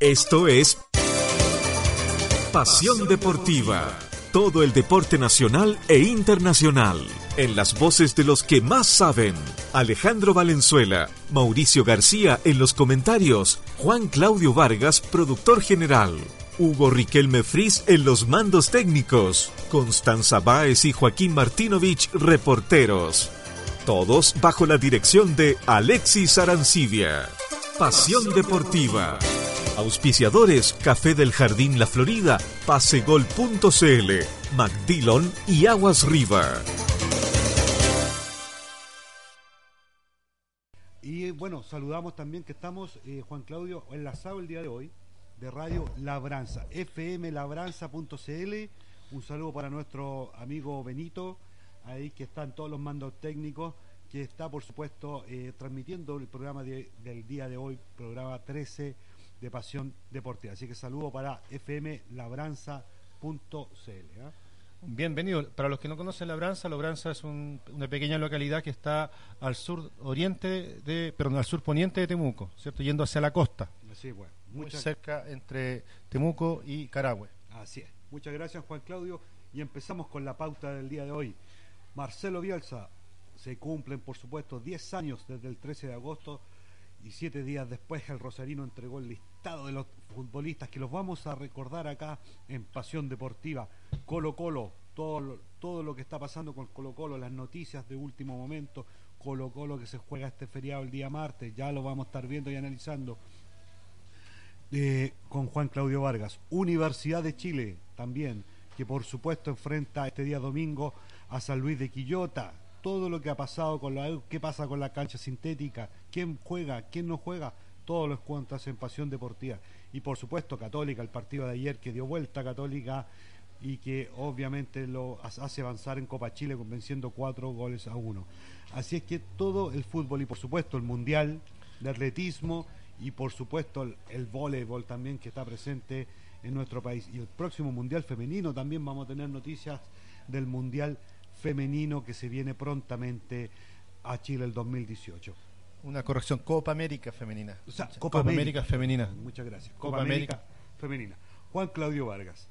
Esto es Pasión Deportiva. Todo el deporte nacional e internacional. En las voces de los que más saben. Alejandro Valenzuela, Mauricio García en los comentarios, Juan Claudio Vargas, productor general. Hugo Riquelme Fris en los mandos técnicos, Constanza Báez y Joaquín Martinovich, reporteros. Todos bajo la dirección de Alexis Arancibia. Pasión Deportiva. Auspiciadores Café del Jardín La Florida, Pasegol.cl, McDillon y Aguas Riva. Y bueno, saludamos también que estamos, eh, Juan Claudio, enlazado el día de hoy de Radio Labranza, fmlabranza.cl. Un saludo para nuestro amigo Benito, ahí que están todos los mandos técnicos, que está por supuesto eh, transmitiendo el programa del día de hoy, programa 13 de Pasión Deportiva. Así que saludo para fmlabranza.cl. ¿eh? Bienvenido. Para los que no conocen Labranza, Labranza es una pequeña localidad que está al sur oriente de, perdón, al sur poniente de Temuco, ¿cierto? Yendo hacia la costa. Sí, bueno. Muy cerca entre Temuco y Carahue. Así es. Muchas gracias, Juan Claudio. Y empezamos con la pauta del día de hoy. Marcelo Bielsa, se cumplen, por supuesto, 10 años desde el 13 de agosto y siete días después el Rosarino entregó el listado de los futbolistas que los vamos a recordar acá en Pasión Deportiva. Colo Colo, todo lo, todo lo que está pasando con Colo Colo, las noticias de último momento, Colo Colo que se juega este feriado el día martes, ya lo vamos a estar viendo y analizando. Eh, con Juan Claudio Vargas. Universidad de Chile también, que por supuesto enfrenta este día domingo a San Luis de Quillota, todo lo que ha pasado con la qué pasa con la cancha sintética, quién juega, quién no juega, todos los cuentas en Pasión Deportiva. Y por supuesto Católica, el partido de ayer que dio vuelta a Católica y que obviamente lo hace avanzar en Copa Chile convenciendo cuatro goles a uno. Así es que todo el fútbol y por supuesto el Mundial de Atletismo y por supuesto el, el voleibol también que está presente en nuestro país. Y el próximo Mundial Femenino también vamos a tener noticias del Mundial femenino que se viene prontamente a Chile el 2018. Una corrección, Copa América Femenina. Copa, América, Femenina. Muchas gracias. Copa, América, Femenina. Juan Claudio Vargas.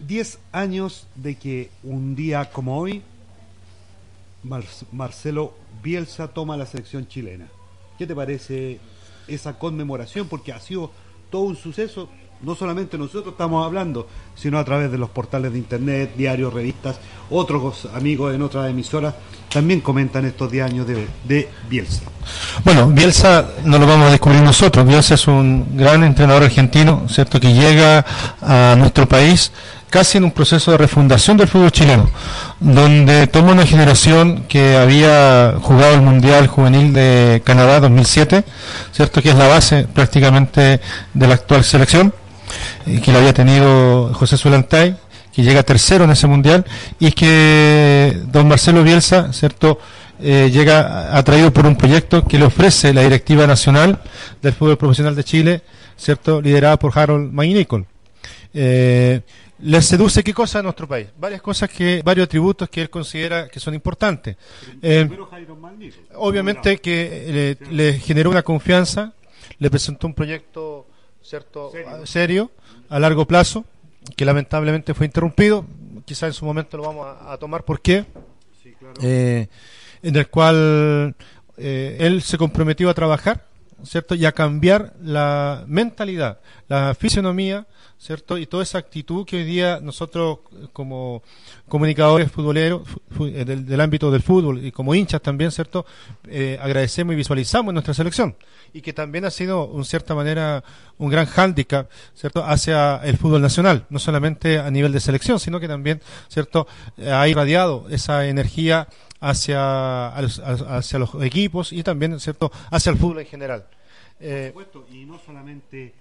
Diez años de que un día como hoy Marcelo Bielsa toma la selección chilena. ¿Qué te parece esa conmemoración? Porque ha sido todo un suceso no solamente nosotros estamos hablando, sino a través de los portales de internet, diarios, revistas, otros amigos en otras emisoras también comentan estos 10 años de, Bielsa. Bueno, Bielsa no lo vamos a descubrir nosotros, Bielsa es un gran entrenador argentino, ¿cierto? Que llega a nuestro país casi en un proceso de refundación del fútbol chileno, donde toma una generación que había jugado el Mundial Juvenil de Canadá 2007, ¿cierto? Que es la base prácticamente de la actual selección que lo había tenido José Zulantay, que llega tercero en ese mundial, y que don Marcelo Bielsa, ¿cierto? Eh, llega atraído por un proyecto que le ofrece la Directiva Nacional del Fútbol Profesional de Chile, ¿cierto? Liderada por Harold McNichol. Eh, le seduce qué cosa a nuestro país? Varias cosas que, varios atributos que él considera que son importantes. Eh, obviamente que le, le, generó una confianza, le presentó un proyecto cierto serio. a largo plazo que lamentablemente fue interrumpido. Quizá en su momento lo vamos a, tomar. Por qué eh, en el cual eh, él se comprometió a trabajar cierto y a cambiar la mentalidad la fisionomía ¿cierto? Y toda esa actitud que hoy día nosotros como comunicadores futboleros eh, del, ámbito del fútbol y como hinchas también, ¿cierto? Eh, agradecemos y visualizamos en nuestra selección y que también ha sido, en cierta manera, un gran hándicap, ¿cierto? Hacia el fútbol nacional, no solamente a nivel de selección, sino que también, ¿cierto? Ha irradiado esa energía hacia, hacia los equipos y también, ¿cierto? Hacia el fútbol en general. Eh, Por supuesto, y no solamente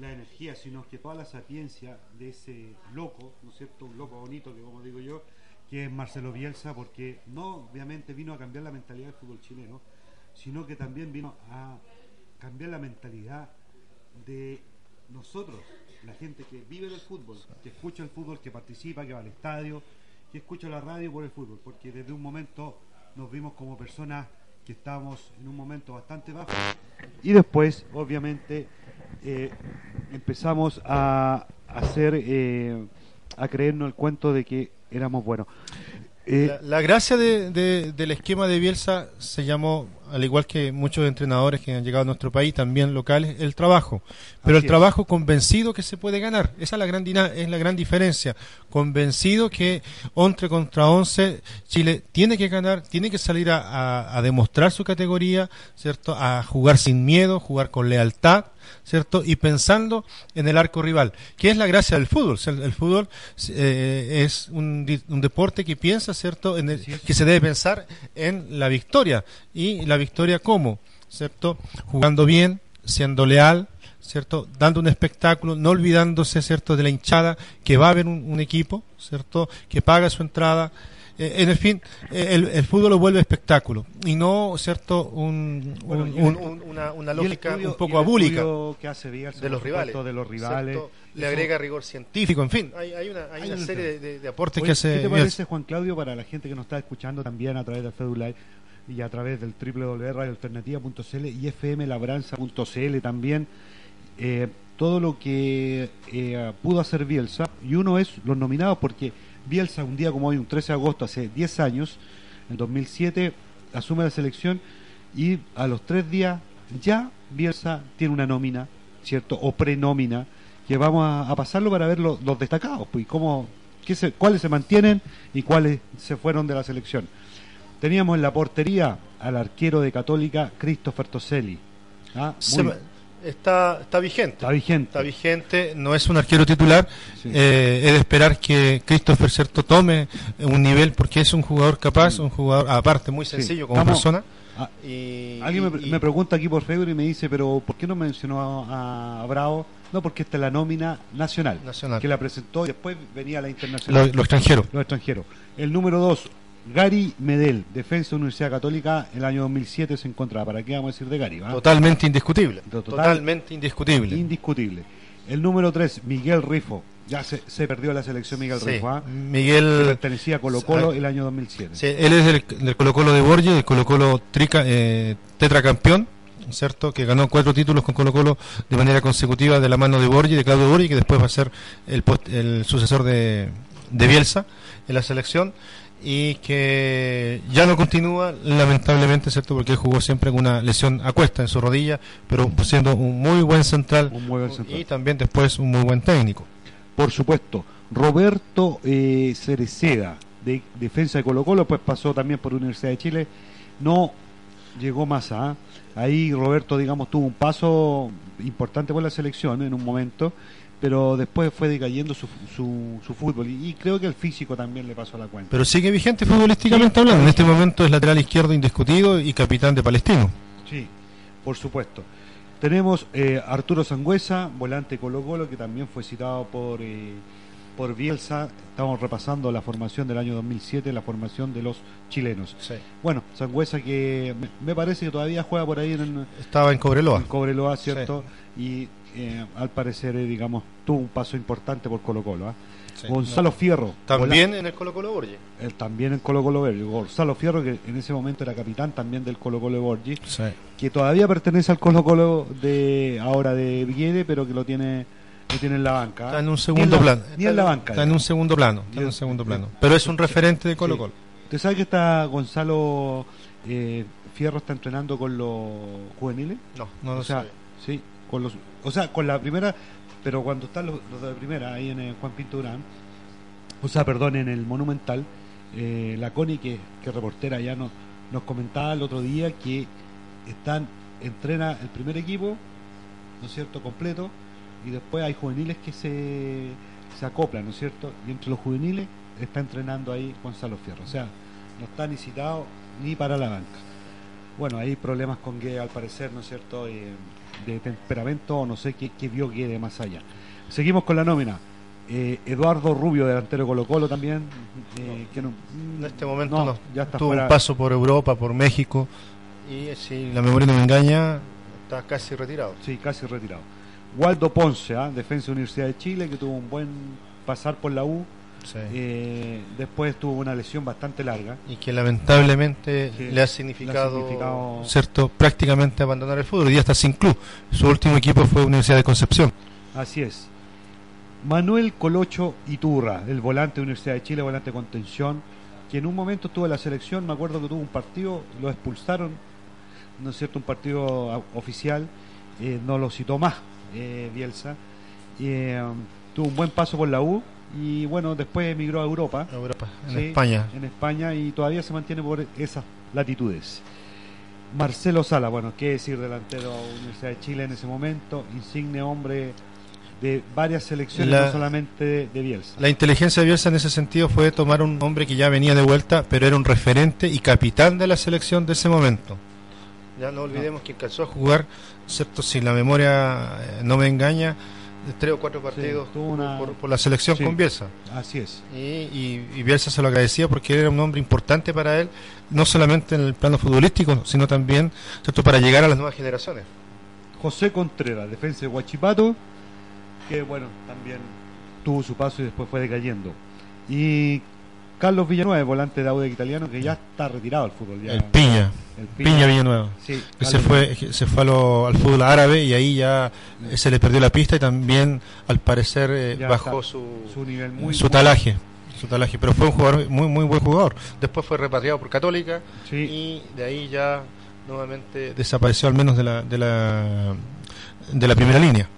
la energía, sino que toda la sapiencia de ese loco, ¿no es cierto? Un loco bonito, que como digo yo, que es Marcelo Bielsa, porque no obviamente vino a cambiar la mentalidad del fútbol chileno, sino que también vino a cambiar la mentalidad de nosotros, la gente que vive del fútbol, que escucha el fútbol, que participa, que va al estadio, que escucha la radio por el fútbol, porque desde un momento nos vimos como personas que estábamos en un momento bastante bajo y después, obviamente, eh, empezamos a hacer, eh, a creernos el cuento de que éramos buenos. Eh, la, gracia del esquema de Bielsa se llamó, al igual que muchos entrenadores que han llegado a nuestro país, también locales, el trabajo. Pero el trabajo convencido que se puede ganar. Esa es la gran, es la gran diferencia. Convencido que 11 contra 11, Chile tiene que ganar, tiene que salir a, a demostrar su categoría, ¿cierto? A jugar sin miedo, jugar con lealtad ¿cierto? Y pensando en el arco rival, que es la gracia del fútbol. El, fútbol eh, es un, deporte que piensa, ¿cierto? En que se debe pensar en la victoria. ¿Y la victoria cómo? ¿Cierto? Jugando bien, siendo leal, ¿cierto? Dando un espectáculo, no olvidándose, ¿cierto? De la hinchada, que va a haber un equipo, ¿cierto? Que paga su entrada, eh, en el fin, eh, el, fútbol lo vuelve espectáculo y no, ¿cierto? Un, una, lógica un poco abúlica que hace de los rivales. De los rivales. Le agrega rigor científico, en fin, hay, hay una, hay una serie de, aportes que hace. ¿Qué te parece, Juan Claudio, para la gente que nos está escuchando también a través del FEDULAI y a través del www.radioalternativa.cl y fmlabranza.cl también? Eh, todo lo que pudo hacer Bielsa y uno es los nominados porque Bielsa, un día como hoy, un 13 de agosto, hace 10 años, en 2007, asume la selección y a los tres días ya Bielsa tiene una nómina, ¿cierto? O prenómina, que vamos a, pasarlo para ver los, destacados, pues, cómo, qué se, cuáles se mantienen y cuáles se fueron de la selección. Teníamos en la portería al arquero de Católica, Christopher Toselli. ¿ah? está, está vigente. Está vigente. Está vigente, no es un arquero titular. Eh, es de esperar que Christopher Certo tome un nivel porque es un jugador capaz, un jugador aparte muy sencillo como persona. Ah, y, alguien me, pregunta aquí por Facebook y me dice, pero ¿por qué no mencionó a, Bravo? No, porque esta es la nómina nacional, nacional. que la presentó y después venía la internacional. Los extranjeros. Los extranjeros. El número dos, Gary Medel, defensa de Universidad Católica, el año 2007 se encontraba. ¿Para qué vamos a decir de Gary? Totalmente indiscutible. Totalmente indiscutible. Indiscutible. El número 3, Miguel Rifo. Ya se, perdió la selección Miguel Rifo. ¿ah? Miguel. pertenecía a Colo Colo el año 2007. Sí, él es del, Colo Colo de Borges, del Colo Colo trica, eh, tetracampeón. ¿cierto? Que ganó cuatro títulos con Colo Colo de manera consecutiva de la mano de Borgi, de Claudio Borgi, que después va a ser el, el sucesor de, de Bielsa en la selección y que ya no continúa, lamentablemente, ¿cierto? Porque él jugó siempre con una lesión a cuesta en su rodilla, pero siendo un muy buen central, y también después un muy buen técnico. Por supuesto, Roberto eh, Cereceda, de defensa de Colo Colo, pues pasó también por Universidad de Chile, no llegó más a... ¿ah? Ahí Roberto, digamos, tuvo un paso importante por la selección en un momento pero después fue decayendo su, su, fútbol y, creo que el físico también le pasó a la cuenta. Pero sigue vigente futbolísticamente hablando, en este momento es lateral izquierdo indiscutido y capitán de Palestino. Sí, por supuesto. Tenemos eh, Arturo Sangüesa, volante Colo Colo, que también fue citado por, eh, por Bielsa. Estamos repasando la formación del año 2007, la formación de los chilenos. Bueno, Sangüesa que me, parece que todavía juega por ahí en... Estaba en Cobreloa. En Cobreloa, ¿cierto? Y eh, al parecer, eh, digamos, tuvo un paso importante por Colo Colo. ¿ah? Gonzalo Fierro. También en el Colo Colo Borgi. también en Colo Colo Borgi. Gonzalo Fierro, que en ese momento era capitán también del Colo Colo Borgi, que todavía pertenece al Colo Colo de ahora de Viede, pero que lo tiene tiene en la banca. ¿ah? Está en un segundo plano. Ni en la banca. Está en un segundo plano. Está en un segundo plano. Pero es un referente de Colo Colo. ¿Usted sabe que está Gonzalo eh, Fierro está entrenando con los juveniles? No, no lo o sea, Sí, con los, o sea, con la primera, pero cuando están los, de primera, ahí en el Juan Pinto o sea, perdón, en el Monumental, eh, la Connie, que, que reportera ya nos, nos comentaba el otro día que están, entrena el primer equipo, ¿no es cierto?, completo, y después hay juveniles que se, se acoplan, ¿no es cierto? Y entre los juveniles está entrenando ahí Gonzalo Fierro, o sea, no está ni citado ni para la banca. Bueno, hay problemas con que al parecer, ¿no es cierto?, eh, de temperamento o no sé qué, vio que de más allá. Seguimos con la nómina. Eh, Eduardo Rubio, delantero Colo Colo también. Eh, que en este momento no, ya está tuvo un paso por Europa, por México. Y si la memoria no me engaña, está casi retirado. Sí, casi retirado. Waldo Ponce, ¿ah? defensa de Universidad de Chile, que tuvo un buen pasar por la U. Eh, después tuvo una lesión bastante larga. Y que lamentablemente le ha significado, cierto prácticamente abandonar el fútbol. Hoy día está sin club. Su último equipo fue Universidad de Concepción. Así es. Manuel Colocho Iturra, el volante de Universidad de Chile, volante de contención, que en un momento estuvo en la selección, me acuerdo que tuvo un partido, lo expulsaron, ¿no es cierto? Un partido oficial, eh, no lo citó más eh, Bielsa. Eh, tuvo un buen paso por la U y bueno, después emigró a Europa. Europa, en España. En España y todavía se mantiene por esas latitudes. Marcelo Sala, bueno, qué decir delantero Universidad de Chile en ese momento, insigne hombre de varias selecciones, no solamente de, Bielsa. La inteligencia de Bielsa en ese sentido fue tomar un hombre que ya venía de vuelta, pero era un referente y capitán de la selección de ese momento. Ya no olvidemos que alcanzó a jugar, ¿cierto? Si la memoria eh, no me engaña, tres o cuatro partidos por, la selección con Bielsa. Así es. Y, y, Bielsa se lo agradecía porque era un hombre importante para él, no solamente en el plano futbolístico, sino también ¿cierto? para llegar a las nuevas generaciones. José Contreras, defensa de Huachipato, que bueno, también tuvo su paso y después fue decayendo. Y Carlos Villanueva, volante de Aude italiano, que ya está retirado del fútbol. el, Piña, el Piña. Villanueva. que se fue, se fue al fútbol árabe y ahí ya se le perdió la pista y también al parecer eh, bajó su, su, nivel muy, su talaje. Su talaje, pero fue un jugador muy muy buen jugador. Después fue repatriado por Católica y de ahí ya nuevamente desapareció al menos de la de la de la primera línea.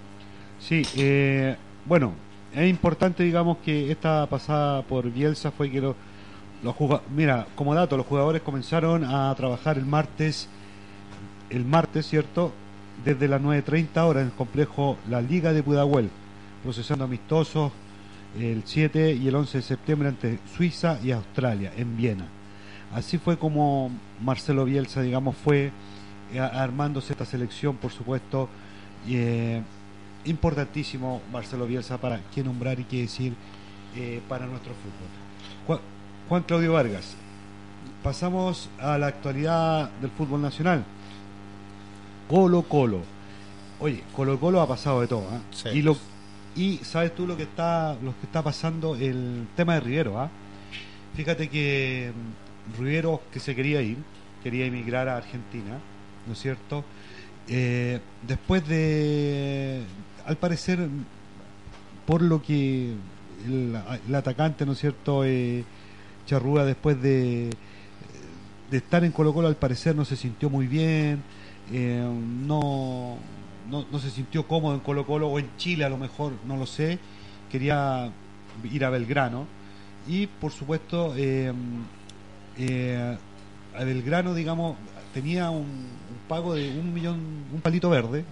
Sí, eh, bueno, es importante, digamos, que esta pasada por Bielsa fue que los mira, como dato, los jugadores comenzaron a trabajar el martes, el martes, ¿cierto? Desde las 9.30 horas en el complejo La Liga de Pudahuel, procesando amistosos el 7 y el 11 de septiembre ante Suiza y Australia, en Viena. Así fue como Marcelo Bielsa, digamos, fue eh, armándose esta selección, por supuesto, eh, importantísimo Marcelo Bielsa para qué nombrar y qué decir eh, para nuestro fútbol. Juan, Claudio Vargas, pasamos a la actualidad del fútbol nacional. Colo Colo. Oye, Colo Colo ha pasado de todo. ¿eh? Y, lo, y sabes tú lo que está lo que está pasando el tema de Rivero. ¿ah? Fíjate que mm, Rivero que se quería ir, quería emigrar a Argentina, ¿no es cierto? Eh, después de, al parecer, por lo que el, atacante, ¿no es cierto?, eh, Charrúa, después de, estar en Colo Colo, al parecer no se sintió muy bien, eh, no, no, se sintió cómodo en Colo Colo o en Chile a lo mejor, no lo sé, quería ir a Belgrano y por supuesto eh, eh, a Belgrano, digamos, tenía un, un, pago de un millón, un palito verde,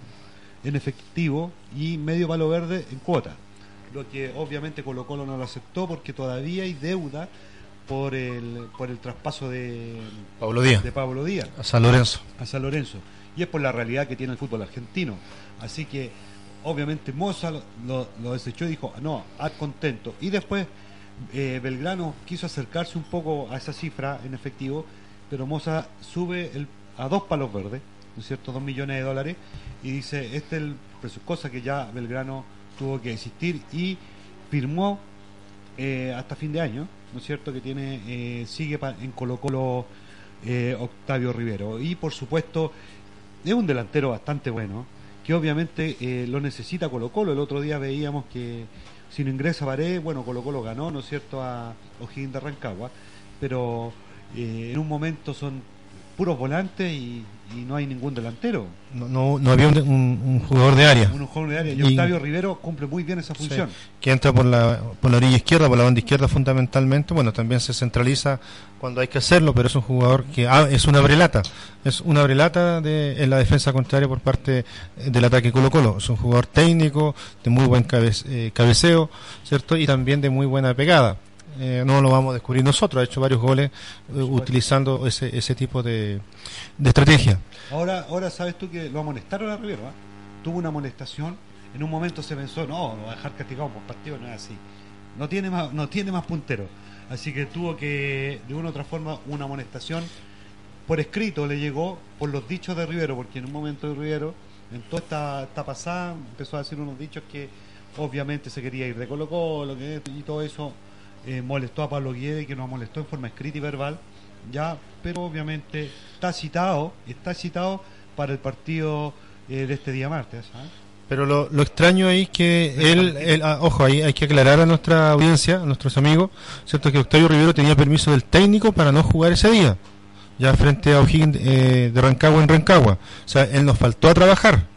en efectivo y medio palo verde en cuota. Lo que obviamente Colo Colo no lo aceptó porque todavía hay deuda por el, por el traspaso de Pablo Díaz. de Pablo Díaz a San Lorenzo. A San Lorenzo. Y es por la realidad que tiene el fútbol argentino. Así que obviamente Moza lo, desechó y dijo, no, haz contento. Y después eh, Belgrano quiso acercarse un poco a esa cifra en efectivo, pero Moza sube el, a dos palos verdes ¿no es cierto?, dos millones de dólares, y dice, este es el cosa que ya Belgrano tuvo que existir y firmó eh, hasta fin de año, ¿no es cierto?, que tiene eh, sigue en Colo Colo eh, Octavio Rivero. Y por supuesto, es un delantero bastante bueno, que obviamente lo necesita Colo Colo. El otro día veíamos que si no ingresa Varé, bueno, Colo Colo ganó, ¿no es cierto?, a O'Higgins de Rancagua, pero en un momento son puros volantes y, no hay ningún delantero. No, no, había un, jugador de área. Un jugador de área. Y, Octavio Rivero cumple muy bien esa función. que entra por la, por la orilla izquierda, por la banda izquierda fundamentalmente. Bueno, también se centraliza cuando hay que hacerlo, pero es un jugador que ah, es una brelata. Es una brelata de, en la defensa contraria por parte del ataque Colo-Colo. Es un jugador técnico, de muy buen eh, cabeceo, ¿cierto? Y también de muy buena pegada. Eh, no lo vamos a descubrir nosotros, ha hecho varios goles eh, utilizando ese, ese tipo de, estrategia. Ahora, ahora sabes tú que lo amonestaron a Rivero, tuvo una amonestación, en un momento se pensó, no, lo a dejar castigado por partido, no es así, no tiene más, no tiene más puntero, así que tuvo que, de una u otra forma, una amonestación. Por escrito le llegó por los dichos de Rivero, porque en un momento de Rivero, en toda esta, esta pasada, empezó a decir unos dichos que obviamente se quería ir de Colo Colo y todo eso eh, molestó a Pablo Guede, que nos molestó en forma escrita y verbal, ya, pero obviamente está citado, está citado para el partido eh, de este día martes. ¿ah? Pero lo, lo, extraño ahí es que él, ah, ojo, ahí hay que aclarar a nuestra audiencia, a nuestros amigos, ¿cierto? Que Octavio Rivero tenía permiso del técnico para no jugar ese día, ya frente a O'Higgins eh, de Rancagua en Rancagua. O sea, él nos faltó a trabajar.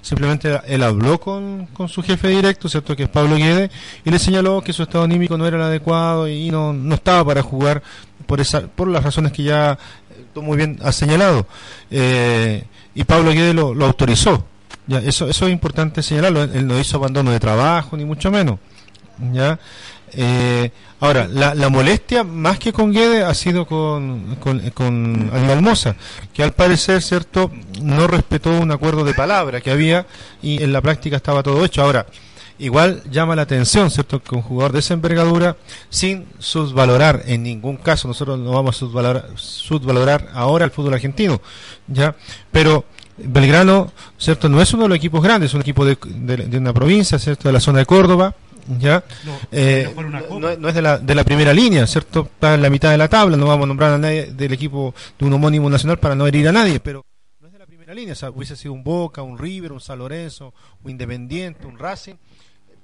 Simplemente él habló con, con su jefe directo, ¿cierto? Que es Pablo Guede, y le señaló que su estado anímico no era el adecuado y no, no estaba para jugar por, esa, por las razones que ya eh, tú muy bien has señalado. Eh, y Pablo Guede lo, lo autorizó. Ya, eso, eso es importante señalarlo. Él no hizo abandono de trabajo, ni mucho menos. ¿ya? Eh, ahora, la, la, molestia más que con Guede ha sido con, con, con que al parecer, ¿cierto?, no respetó un acuerdo de palabra que había y en la práctica estaba todo hecho. Ahora, igual llama la atención, ¿cierto?, que un jugador de esa envergadura, sin subvalorar en ningún caso, nosotros no vamos a subvalorar, subvalorar ahora el fútbol argentino, ¿ya? Pero Belgrano, ¿cierto? No es uno de los equipos grandes, es un equipo de, de, una provincia, ¿cierto? De la zona de Córdoba, ¿ya? No, eh, no, es de la, de la primera línea, ¿cierto? Está en la mitad de la tabla, no vamos a nombrar a nadie del equipo de un homónimo nacional para no herir a nadie, pero no es de la primera línea, o sea, hubiese sido un Boca, un River, un San Lorenzo, un Independiente, un Racing,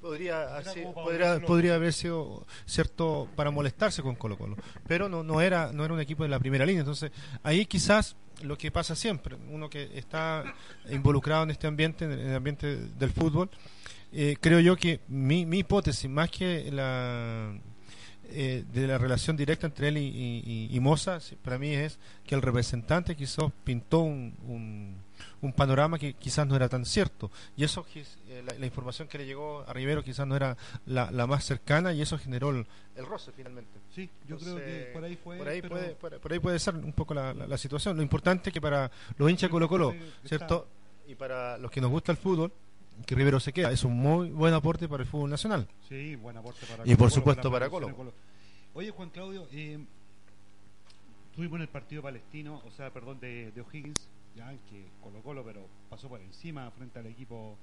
podría, podría, podría, haber sido cierto para molestarse con Colo Colo, pero no, no, era, no era un equipo de la primera línea, entonces ahí quizás lo que pasa siempre, uno que está involucrado en este ambiente, en el ambiente del fútbol, eh, creo yo que mi, mi hipótesis, más que la eh, de la relación directa entre él y, y, Moza, para mí es que el representante quizás pintó un, un, un, panorama que quizás no era tan cierto. Y eso, eh, la, información que le llegó a Rivero quizás no era la, la más cercana y eso generó el, roce finalmente. Sí, yo creo que por ahí fue. Por ahí, puede, por, ahí puede ser un poco la, la, situación. Lo importante es que para los hinchas Colo Colo, ¿cierto? Y para los que nos gusta el fútbol, que Rivero se queda. Es un muy buen aporte para el fútbol nacional. Sí, buen aporte para Y por supuesto para Colo. Oye, Juan Claudio, eh, tuvimos en el partido palestino, o sea, perdón, de, de O'Higgins, ya que Colo Colo, pero pasó por encima frente al equipo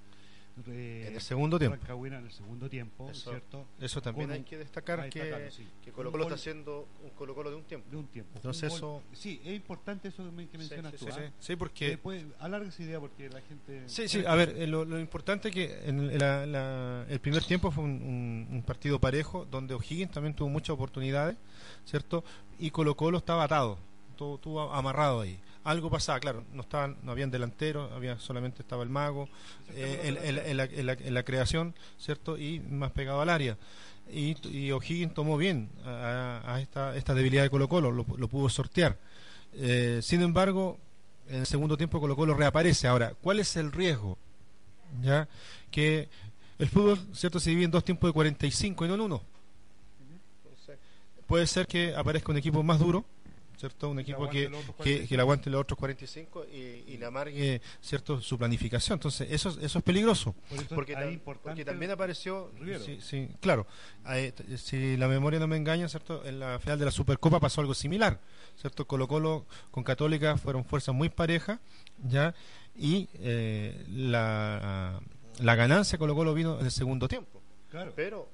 en el segundo tiempo. en el segundo tiempo, eso, ¿cierto? Eso también hay que destacar que, que Colo Colo está haciendo un Colo Colo de un tiempo. De un tiempo. Entonces eso... Sí, es importante eso que mencionas sí, tú. Sí, sí, porque... Después, alarga esa idea porque la gente... Sí, sí, a ver, eh, lo, lo importante es que en la, la, el primer tiempo fue un, un, un, partido parejo donde O'Higgins también tuvo muchas oportunidades, ¿cierto? Y Colo Colo estaba atado, estuvo amarrado ahí algo pasaba, claro, no estaban, no habían delanteros, había solamente estaba el mago eh, en, la, la, creación, ¿cierto? Y más pegado al área. Y, y O'Higgins tomó bien a, esta, esta debilidad de Colo Colo, lo, pudo sortear. Eh, sin embargo, en el segundo tiempo Colo Colo reaparece. Ahora, ¿cuál es el riesgo? Ya que el fútbol, ¿cierto? Se divide en dos tiempos de 45 y no en uno. Puede ser que aparezca un equipo más duro, ¿cierto? Un equipo que, que, que, le aguante los otros 45 y, y le amargue, ¿cierto? Su planificación. Entonces, eso, eso es peligroso. porque, porque, también apareció, sí, sí, claro, si la memoria no me engaña, ¿cierto? En la final de la Supercopa pasó algo similar, ¿cierto? Colo Colo con Católica fueron fuerzas muy parejas, ¿ya? Y eh, la, la ganancia Colo Colo vino en el segundo tiempo. Claro. Pero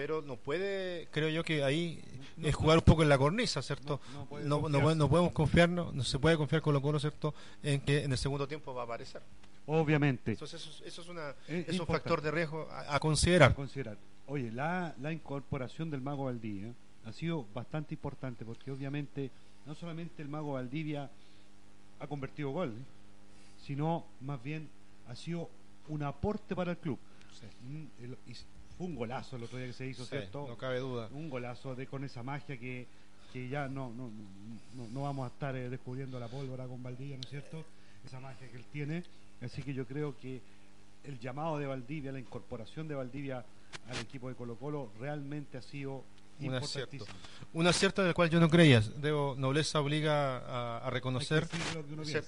pero no puede, creo yo que ahí es jugar un poco en la cornisa, ¿cierto? No, no, podemos confiarnos, no se puede confiar con lo Colo, ¿cierto? En que en el segundo tiempo va a aparecer. Obviamente. Entonces eso, eso es, una, es, un factor de riesgo a, considerar. considerar. Oye, la, la incorporación del Mago Valdivia ha sido bastante importante porque obviamente no solamente el Mago Valdivia ha convertido gol, ¿eh? sino más bien ha sido un aporte para el club. Mm, un golazo el otro día que se hizo, ¿cierto? No cabe duda. Un golazo de con esa magia que, que ya no, no, no, vamos a estar eh, descubriendo la pólvora con Valdivia, ¿no es cierto? Esa magia que él tiene. Así que yo creo que el llamado de Valdivia, la incorporación de Valdivia al equipo de Colo Colo realmente ha sido un acierto. Un acierto del cual yo no creía. Debo, nobleza obliga a, reconocer.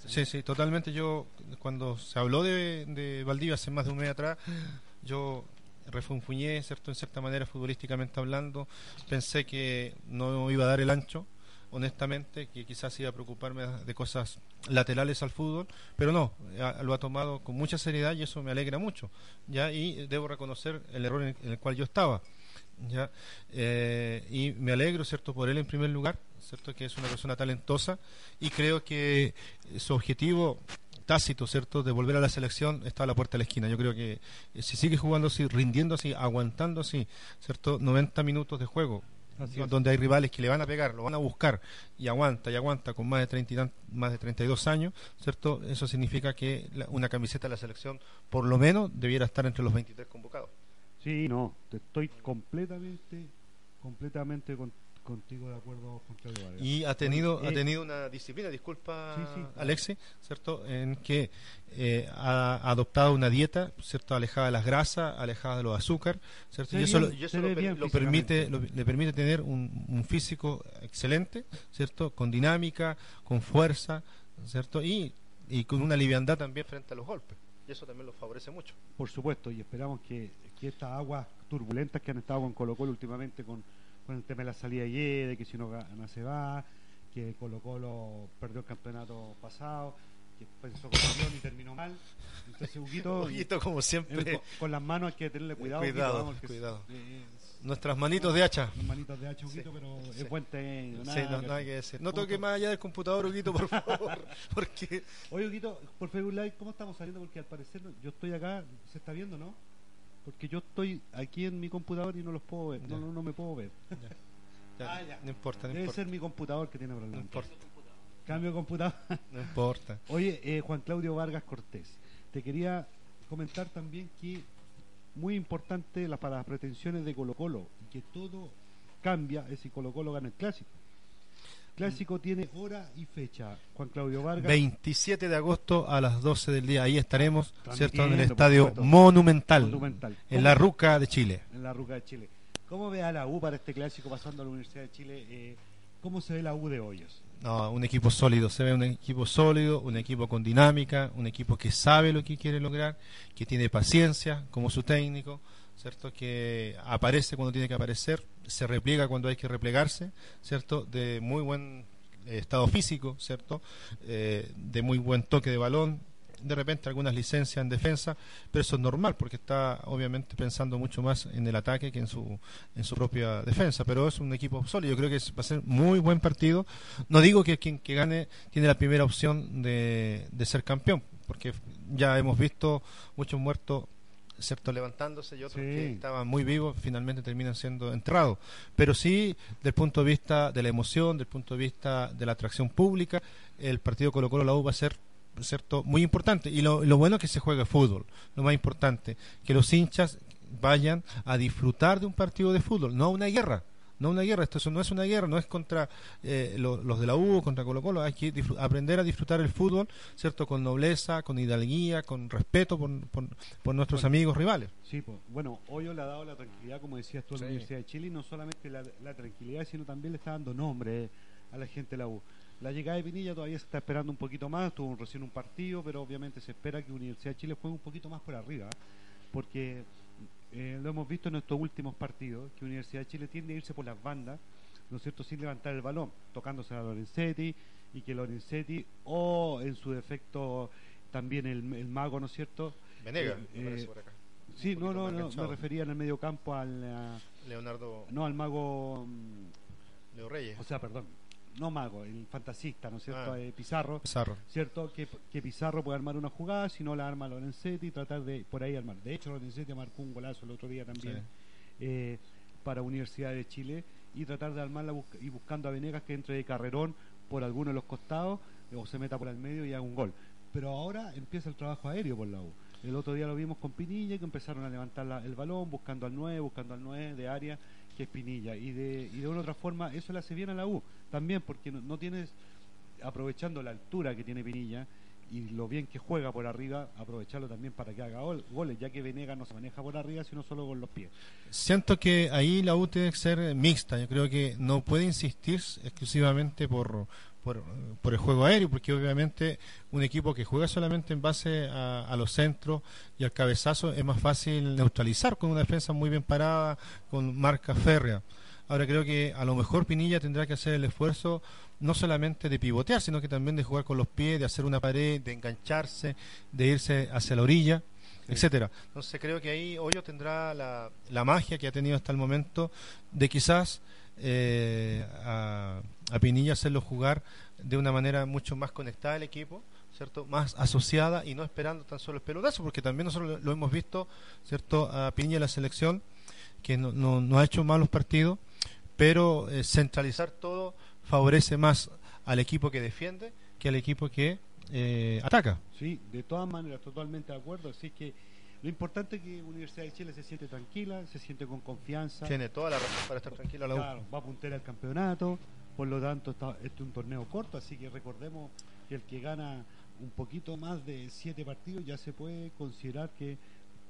sí, sí, totalmente. Yo, cuando se habló de, de Valdivia hace más de un mes atrás, yo refunfuñé, ¿cierto? En cierta manera, futbolísticamente hablando. Pensé que no iba a dar el ancho, honestamente, que quizás iba a preocuparme de cosas laterales al fútbol, pero no, lo ha tomado con mucha seriedad y eso me alegra mucho. ya Y debo reconocer el error en el, cual yo estaba. ¿ya? Eh, y me alegro, ¿cierto?, por él en primer lugar, ¿cierto?, que es una persona talentosa y creo que su objetivo tácito, ¿cierto?, de volver a la selección está a la puerta de la esquina. Yo creo que eh, si sigue jugando así, rindiendo así, aguantando así, ¿cierto?, 90 minutos de juego, donde hay rivales que le van a pegar, lo van a buscar y aguanta y aguanta con más de 30 más de 32 años, ¿cierto? Eso significa que una camiseta de la selección por lo menos debiera estar entre los 23 convocados. Sí, no, estoy completamente completamente contigo de acuerdo, Y ha tenido, ha eh, tenido una disciplina, disculpa, Alexi, ¿cierto? En que eh, ha adoptado una dieta, ¿cierto? Alejada de las grasas, alejada de los azúcar, ¿cierto? y eso, lo, permite, le permite tener un, físico excelente, ¿cierto? Con dinámica, con fuerza, ¿cierto? Y, y con una liviandad también frente a los golpes. Y eso también lo favorece mucho. Por supuesto, y esperamos que, que estas aguas turbulentas que han estado con Colo Colo últimamente con con el tema de la salida de de que si no gana se va, que Colo Colo perdió el campeonato pasado, que pensó con y terminó mal. Entonces, Huguito, como siempre. con, las manos hay que tenerle cuidado. Cuidado, cuidado. Nuestras manitos de hacha. manitos de hacha, Huguito, pero es puente. sí, no, hay que decir. No toque más allá del computador, Huguito, por favor. porque... Oye, Huguito, por Facebook Live, ¿cómo estamos saliendo? Porque al parecer yo estoy acá, se está viendo, ¿no? Porque yo estoy aquí en mi computador y no los puedo ver, no, no, me puedo ver. Ah, no importa, Debe ser mi computador que tiene problemas. No importa. Cambio computador. no importa. Oye, eh, Juan Claudio Vargas Cortés, te quería comentar también que muy importante la, para las pretensiones de Colo Colo, y que todo cambia es si Colo Colo gana el clásico. Clásico tiene hora y fecha. Juan Claudio Vargas. 27 de agosto a las 12 del día. Ahí estaremos, ¿cierto? En el estadio Monumental, En la Ruca de Chile. En la Ruca de Chile. ¿Cómo ve a la U para este clásico pasando a la Universidad de Chile? Eh, ¿Cómo se ve la U de Hoyos? No, un equipo sólido. Se ve un equipo sólido, un equipo con dinámica, un equipo que sabe lo que quiere lograr, que tiene paciencia como su técnico ¿cierto? Que aparece cuando tiene que aparecer, se repliega cuando hay que replegarse, ¿cierto? De muy buen eh, estado físico, ¿cierto? Eh, de muy buen toque de balón, de repente algunas licencias en defensa, pero eso es normal porque está obviamente pensando mucho más en el ataque que en su en su propia defensa, pero es un equipo sólido, yo creo que va a ser muy buen partido. No digo que quien que gane tiene la primera opción de, de ser campeón, porque ya hemos visto muchos muertos ¿cierto? levantándose y otros que estaban muy vivos finalmente terminan siendo enterrados. Pero sí, del punto de vista de la emoción, del punto de vista de la atracción pública, el partido Colo Colo la U va a ser cierto muy importante y lo, lo bueno es que se juegue fútbol lo más importante que los hinchas vayan a disfrutar de un partido de fútbol no a una guerra no una guerra, esto no es una guerra, no es contra eh, los de la U, contra Colo Colo, hay que aprender a disfrutar el fútbol, ¿cierto? Con nobleza, con hidalguía, con respeto por, por, nuestros amigos rivales. Sí, pues, bueno, hoy le ha dado la tranquilidad, como decías tú, a la Universidad de Chile, y no solamente la, tranquilidad, sino también le está dando nombre a la gente de la U. La llegada de Pinilla todavía se está esperando un poquito más, tuvo recién un partido, pero obviamente se espera que Universidad de Chile juegue un poquito más por arriba, porque eh, lo hemos visto en estos últimos partidos, que Universidad de Chile tiende a irse por las bandas, ¿no es cierto?, sin levantar el balón, tocándose a Lorenzetti, y que Lorenzetti, o en su defecto también el, mago, ¿no es cierto? Venega, eh, por acá. Sí, no, no, no, me refería en el medio campo al... Leonardo... No, al mago... Leo Reyes. O sea, perdón, no mago, el fantasista, ¿no es cierto? Ah. Eh, Pizarro, Pizarro. ¿Cierto? Que, que, Pizarro puede armar una jugada, si no la arma Lorenzetti y tratar de por ahí armar. De hecho, Lorenzetti marcó un golazo el otro día también eh, para Universidad de Chile y tratar de armarla y buscando a Venegas que entre de carrerón por alguno de los costados o se meta por el medio y haga un gol. Pero ahora empieza el trabajo aéreo por la U. El otro día lo vimos con Pinilla que empezaron a levantar el balón buscando al 9, buscando al 9 de área que es Pinilla. Y de, y de una otra forma, eso le hace bien a la U también, porque no, tienes, aprovechando la altura que tiene Pinilla y lo bien que juega por arriba, aprovecharlo también para que haga goles, ya que Venega no se maneja por arriba, sino solo con los pies. Siento que ahí la U tiene que ser mixta, yo creo que no puede insistir exclusivamente por, por, por, el juego aéreo, porque obviamente un equipo que juega solamente en base a, los centros y al cabezazo es más fácil neutralizar con una defensa muy bien parada, con marca férrea. Ahora creo que a lo mejor Pinilla tendrá que hacer el esfuerzo no solamente de pivotear, sino que también de jugar con los pies, de hacer una pared, de engancharse, de irse hacia la orilla etcétera. Entonces creo que ahí Hoyo tendrá la, la magia que ha tenido hasta el momento de quizás eh, a, a Pinilla hacerlo jugar de una manera mucho más conectada al equipo, ¿cierto? Más asociada y no esperando tan solo el pelotazo, porque también nosotros lo, hemos visto, ¿cierto? A Pinilla en la selección, que no, no, ha hecho malos partidos, pero eh, centralizar todo favorece más al equipo que defiende que al equipo que eh, ataca. Sí, de todas maneras, totalmente de acuerdo. Así que lo importante es que Universidad de Chile se siente tranquila, se siente con confianza. Tiene toda la razón para estar tranquila la claro, va a apuntar al campeonato, por lo tanto está, este es un torneo corto, así que recordemos que el que gana un poquito más de siete partidos ya se puede considerar que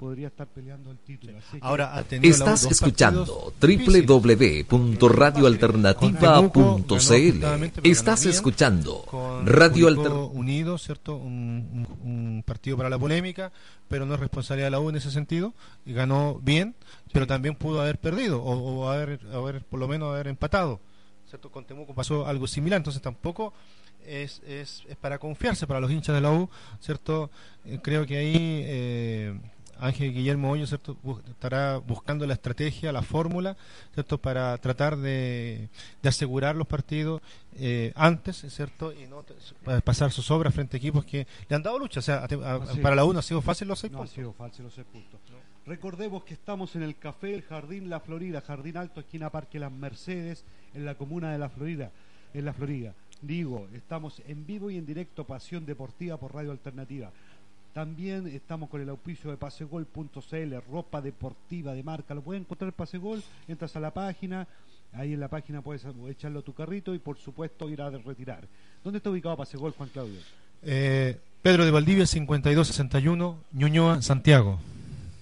podría estar peleando el título. Ahora estás escuchando www.radioalternativa.cl. Estás escuchando Radio Alternativa Unido, cierto, un, partido para la polémica, pero no es responsabilidad de la U en ese sentido. Y ganó bien, pero también pudo haber perdido o, haber, haber, por lo menos haber empatado. ¿Cierto? Con Temuco pasó algo similar, entonces tampoco es, es, es, para confiarse para los hinchas de la U, ¿cierto? Eh, creo que ahí eh, Ángel Guillermo Hoyo ¿cierto? estará buscando la estrategia, la fórmula, ¿cierto? Para tratar de, asegurar los partidos eh, antes, ¿cierto? Y no pasar sus obras frente a equipos que le han dado lucha. O sea, para la 1 ha sido fácil los seis puntos. ha sido fácil los seis puntos. Recordemos que estamos en el Café El Jardín La Florida, Jardín Alto, esquina Parque Las Mercedes, en la comuna de La Florida, en La Florida. Digo, estamos en vivo y en directo, Pasión Deportiva por Radio Alternativa. También estamos con el auspicio de pasegol.cl, ropa deportiva de marca. Lo puedes encontrar en Pasegol, entras a la página, ahí en la página puedes echarlo a tu carrito y por supuesto ir a retirar. ¿Dónde está ubicado Pasegol, Juan Claudio? Eh, Pedro de Valdivia, 5261, Ñuñoa, Santiago.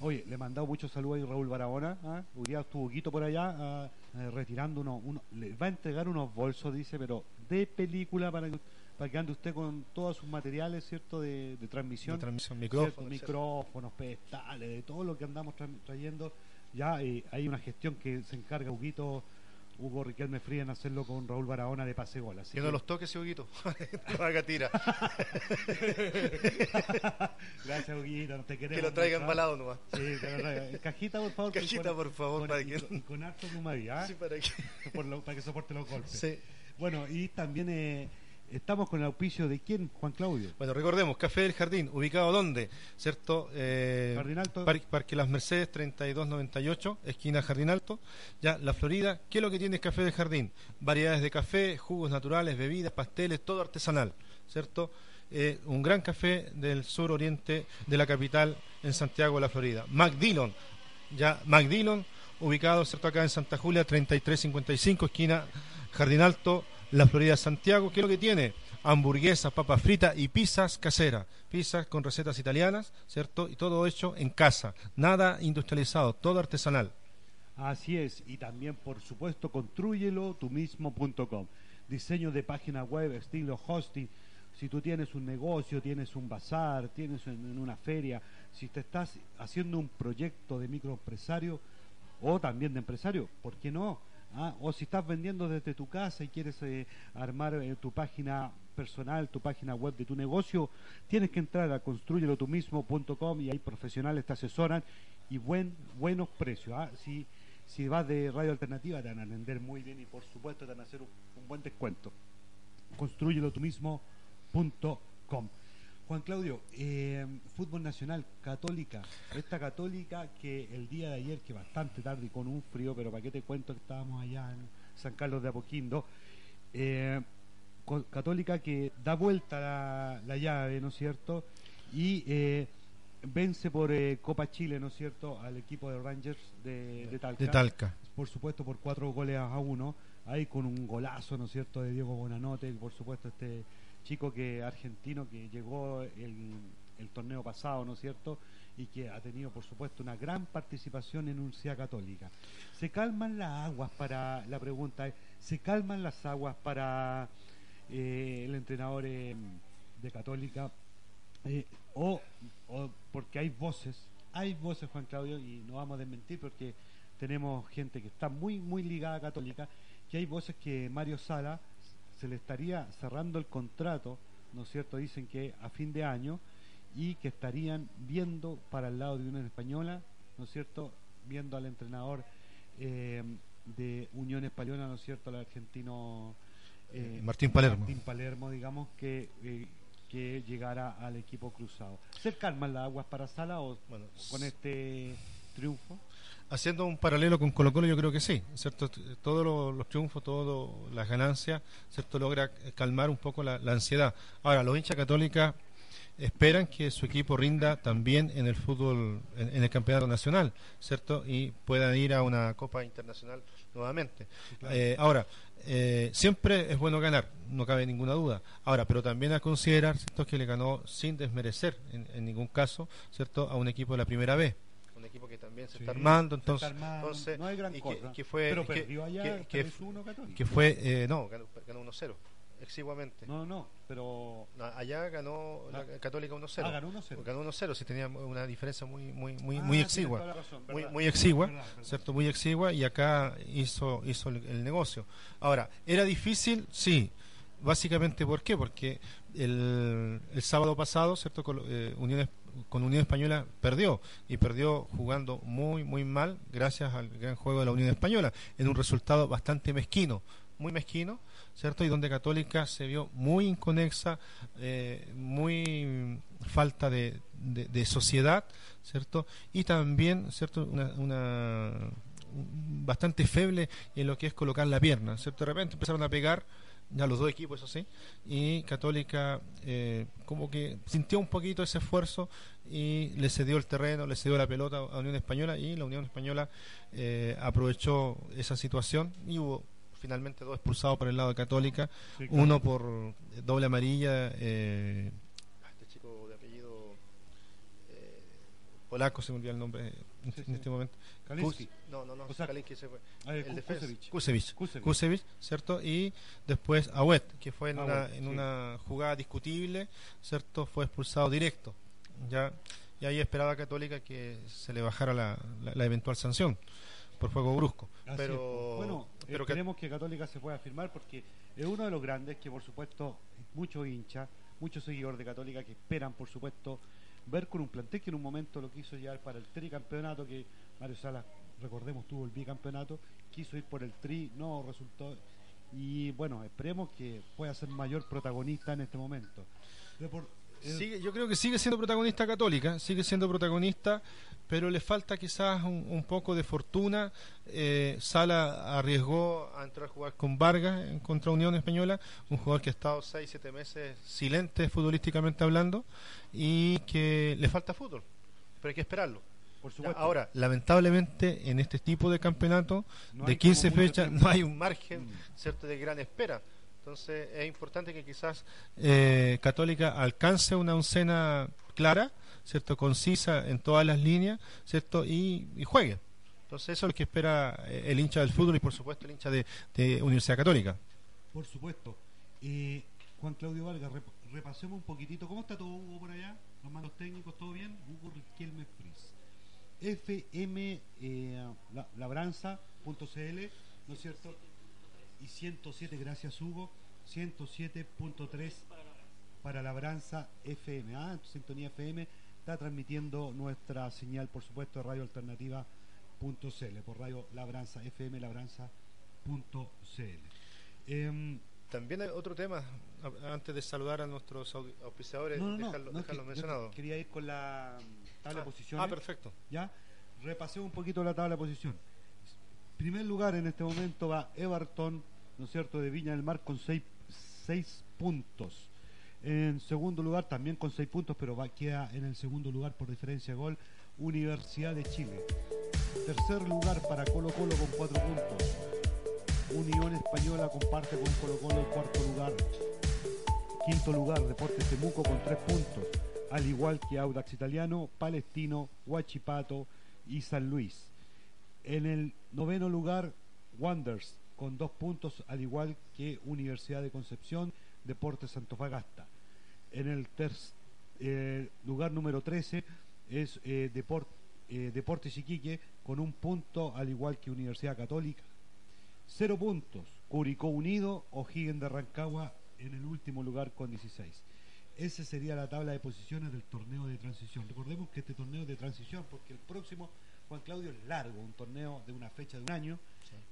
Oye, le he mandado muchos saludos a Raúl Barahona. ¿ah? estuvo Guito por allá ah, eh, retirando uno, uno. Le va a entregar unos bolsos, dice, pero de película para para que ande usted con todos sus materiales, ¿cierto? De, transmisión. De transmisión, micrófonos. Micrófonos, pedestales, de todo lo que andamos trayendo. Ya eh, hay una gestión que se encarga Huguito, Hugo Riquelme Fría en hacerlo con Raúl Barahona de Pasegol. Así que, no los toques, Huguito. no haga tira. Gracias, Huguito. No te queremos. Que lo traigan balado nomás. Sí, Cajita, por favor. Cajita, por favor. Con, para que... con, con harto ¿ah? Sí, para que... para que soporte los golpes. Sí. Bueno, y también... Eh, Estamos con el auspicio de quién, Juan Claudio. Bueno, recordemos, Café del Jardín, ubicado dónde, ¿cierto? Eh, Jardín Alto. Parque, Las Mercedes 3298, esquina Jardín Alto. Ya, La Florida, ¿qué es lo que tiene Café del Jardín? Variedades de café, jugos naturales, bebidas, pasteles, todo artesanal, ¿cierto? Eh, un gran café del sur oriente de la capital en Santiago de la Florida. McDillon, ya, McDillon, ubicado, ¿cierto? Acá en Santa Julia 3355, esquina Jardín Alto la Florida Santiago, ¿qué es lo que tiene? Hamburguesas, papas fritas y pizzas caseras. Pizzas con recetas italianas, ¿cierto? Y todo hecho en casa. Nada industrializado, todo artesanal. Así es. Y también, por supuesto, construyelo tú mismo.com. Diseño de página web, estilo hosting. Si tú tienes un negocio, tienes un bazar, tienes en una feria, si te estás haciendo un proyecto de microempresario o también de empresario, ¿por qué no? ¿Ah? o si estás vendiendo desde tu casa y quieres eh, armar eh, tu página personal, tu página web de tu negocio, tienes que entrar a construyelotumismo.com y ahí profesionales te asesoran y buen, buenos precios. ¿ah? Si, si vas de radio alternativa te van a atender muy bien y por supuesto te van a hacer un, un buen descuento. Construyelotumismo.com Juan Claudio, eh, fútbol nacional, católica. Esta católica que el día de ayer, que bastante tarde y con un frío, pero para qué te cuento que estábamos allá en San Carlos de Apoquindo, eh, católica que da vuelta la, llave, ¿no es cierto? Y eh, vence por Copa Chile, ¿no es cierto?, al equipo de Rangers de, de, Talca. De Talca. Por supuesto, por cuatro goles a uno. Ahí con un golazo, ¿no es cierto?, de Diego Bonanote, por supuesto, este chico que argentino que llegó el, torneo pasado, ¿no es cierto? Y que ha tenido, por supuesto, una gran participación en Universidad Católica. ¿Se calman las aguas para, la pregunta es, ¿se calman las aguas para eh, el entrenador eh, de Católica? Eh, o, o, porque hay voces, hay voces, Juan Claudio, y no vamos a desmentir porque tenemos gente que está muy, muy ligada a Católica, que hay voces que Mario Sala se le estaría cerrando el contrato, ¿no es cierto? Dicen que a fin de año y que estarían viendo para el lado de Unión Española, ¿no es cierto? Viendo al entrenador eh, de Unión Española, ¿no es cierto? El argentino eh, Martín Palermo. Martín Palermo, digamos, que, eh, que llegara al equipo cruzado. ¿Se calman las aguas para Sala o bueno, con este triunfo? Haciendo un paralelo con Colo Colo, yo creo que sí, ¿cierto? Todos los, triunfos, todas las ganancias, ¿cierto? Logra calmar un poco la, ansiedad. Ahora, los hinchas católicas esperan que su equipo rinda también en el fútbol, en, el campeonato nacional, ¿cierto? Y puedan ir a una Copa Internacional nuevamente. Eh, ahora, eh, siempre es bueno ganar, no cabe ninguna duda. Ahora, pero también a considerar, ¿cierto? Que le ganó sin desmerecer en, en ningún caso, ¿cierto? A un equipo de la primera vez un equipo que también se está armando, entonces, entonces no hay gran cosa. Que, fue, pero allá, que, que fue, eh, no, ganó, ganó 1-0 exiguamente. No, no, pero allá ganó la ah. Católica 1-0. Ah, ganó 1-0. Ganó 1-0, sí tenía una diferencia muy muy muy ah, muy exigua. muy muy exigua, ¿cierto? Muy exigua y acá hizo hizo el, negocio. Ahora, era difícil, sí. Básicamente, ¿por qué? Porque el, el sábado pasado, ¿cierto? Con, eh, Unión con Unión Española perdió y perdió jugando muy muy mal gracias al gran juego de la Unión Española en un resultado bastante mezquino muy mezquino cierto y donde Católica se vio muy inconexa eh, muy falta de, de, sociedad cierto y también cierto una, una bastante feble en lo que es colocar la pierna cierto de repente empezaron a pegar ya los dos equipos, eso sí, y Católica eh, como que sintió un poquito ese esfuerzo y le cedió el terreno, le cedió la pelota a Unión Española y la Unión Española eh, aprovechó esa situación y hubo finalmente dos expulsados por el lado de Católica, uno por doble amarilla. Eh, polaco, se me olvidó el nombre en este momento. no, no, no, o sea, se fue. Ah, el. Kusevich. Kusevich. ¿cierto? Y después Awet, que fue en, una, en una jugada discutible, ¿cierto? Fue expulsado directo. Ya, y ahí esperaba Católica que se le bajara la, la, eventual sanción por fuego brusco. pero bueno, pero queremos que... Católica se pueda firmar porque es uno de los grandes que por supuesto muchos hinchas, muchos seguidores de Católica que esperan por supuesto ver con un plantel que en un momento lo quiso llevar para el tricampeonato, que Mario Salas, recordemos, tuvo el bicampeonato, quiso ir por el tri, no resultó. Y bueno, esperemos que pueda ser mayor protagonista en este momento. Sigue, yo creo que sigue siendo protagonista católica, sigue siendo protagonista, pero le falta quizás un, poco de fortuna. Eh, Sala arriesgó a entrar a jugar con Vargas en contra Unión Española, un jugador que ha estado 6-7 meses silente futbolísticamente hablando y que le falta fútbol, pero hay que esperarlo. Por Ahora, lamentablemente, en este tipo de campeonato de 15 fechas no hay un margen mm. cierto de gran espera. Entonces es importante que quizás eh, Católica alcance una oncena clara, cierto, concisa en todas las líneas, cierto, y, juegue. Entonces eso es lo que espera eh, el hincha del fútbol y por supuesto el hincha de, Universidad Católica. Por supuesto. Eh, Juan Claudio Vargas, repasemos un poquitito. ¿Cómo está todo Hugo por allá? Los mandos técnicos, ¿todo bien? Hugo Riquelme Fris. FM eh, labranza.cl, ¿no es cierto? Y 107, gracias Hugo, 107.3 para Labranza FM. Ah, Sintonía FM está transmitiendo nuestra señal, por supuesto, de Radio Alternativa.cl, por Radio Labranza FM, labranza.cl. Em, También hay otro tema, antes de saludar a nuestros auspiciadores, no, dejarlo, mencionado. Quería ir con la tabla de ah, posiciones. Ah, perfecto. ¿Ya? Repasé un poquito la tabla de posición primer lugar en este momento va Everton, ¿no es cierto?, de Viña del Mar con seis, puntos. En segundo lugar, también con seis puntos, pero queda en el segundo lugar por diferencia de gol, Universidad de Chile. Tercer lugar para Colo Colo con cuatro puntos. Unión Española comparte con Colo Colo el cuarto lugar. Quinto lugar, Deportes Temuco con tres puntos, al igual que Audax Italiano, Palestino, Huachipato y San Luis. En el noveno lugar, Wonders, con dos puntos, al igual que Universidad de Concepción, Deportes Antofagasta. En el eh, lugar número 13 es eh, eh, Deportes Iquique, con un punto, al igual que Universidad Católica. Cero puntos, Curicó Unido, O'Higgins de Rancagua en el último lugar con 16. esa sería la tabla de posiciones del torneo de transición. Recordemos que este torneo de transición, porque el próximo, Juan Claudio, es largo, un torneo de una fecha de un año.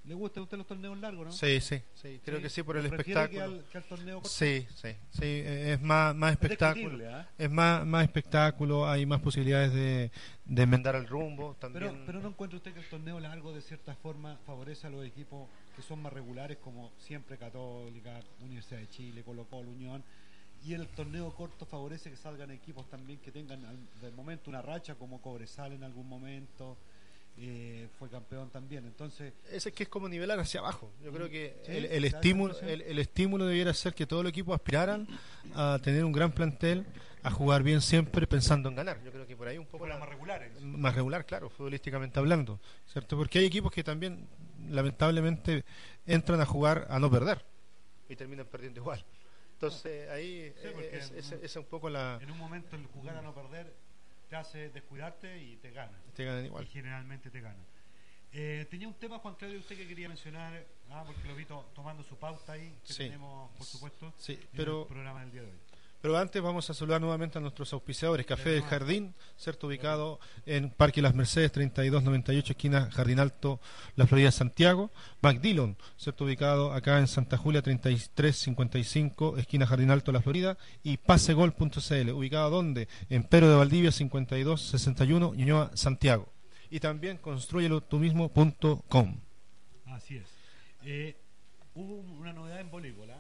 ¿Le gustan a usted los torneos largos, no? Sí, sí, sí, creo que sí por el espectáculo. Que al, torneo Sí, sí, sí, es más, más espectáculo. ¿ah? Es más, más espectáculo, hay más posibilidades de, de enmendar el rumbo. También. Pero, pero no encuentra usted que el torneo largo de cierta forma favorece a los equipos que son más regulares, como siempre Católica, Universidad de Chile, Colo Colo, Unión y el torneo corto favorece que salgan equipos también que tengan de momento una racha como Cobresal en algún momento eh, fue campeón también. Entonces ese que es como nivelar hacia abajo. Yo creo que el, estímulo el, estímulo debiera ser que todos los equipos aspiraran a tener un gran plantel a jugar bien siempre pensando en ganar. Yo creo que por ahí un poco más regular más regular claro futbolísticamente hablando cierto porque hay equipos que también lamentablemente entran a jugar a no perder y terminan perdiendo igual entonces ahí es, un poco la... En un momento el jugar a no perder te hace descuidarte y te gana. Te ganan igual. Y generalmente te gana. Eh, tenía un tema, Juan Claudio, usted que quería mencionar, ah, porque lo vi tomando su pauta ahí, que tenemos, por supuesto, sí, pero, el programa del día de hoy. Pero antes vamos a saludar nuevamente a nuestros auspiciadores. Café del Jardín, cierto ubicado en Parque Las Mercedes, 3298, esquina Jardín Alto, La Florida, Santiago. McDillon, cierto ubicado acá en Santa Julia, 3355, esquina Jardín Alto, La Florida. Y pasegol.cl, ubicado donde? En Pero de Valdivia, 5261, Ñuñoa, Santiago. Y también construyelo tú mismo.com. Así es. Eh, hubo una novedad en voleibol,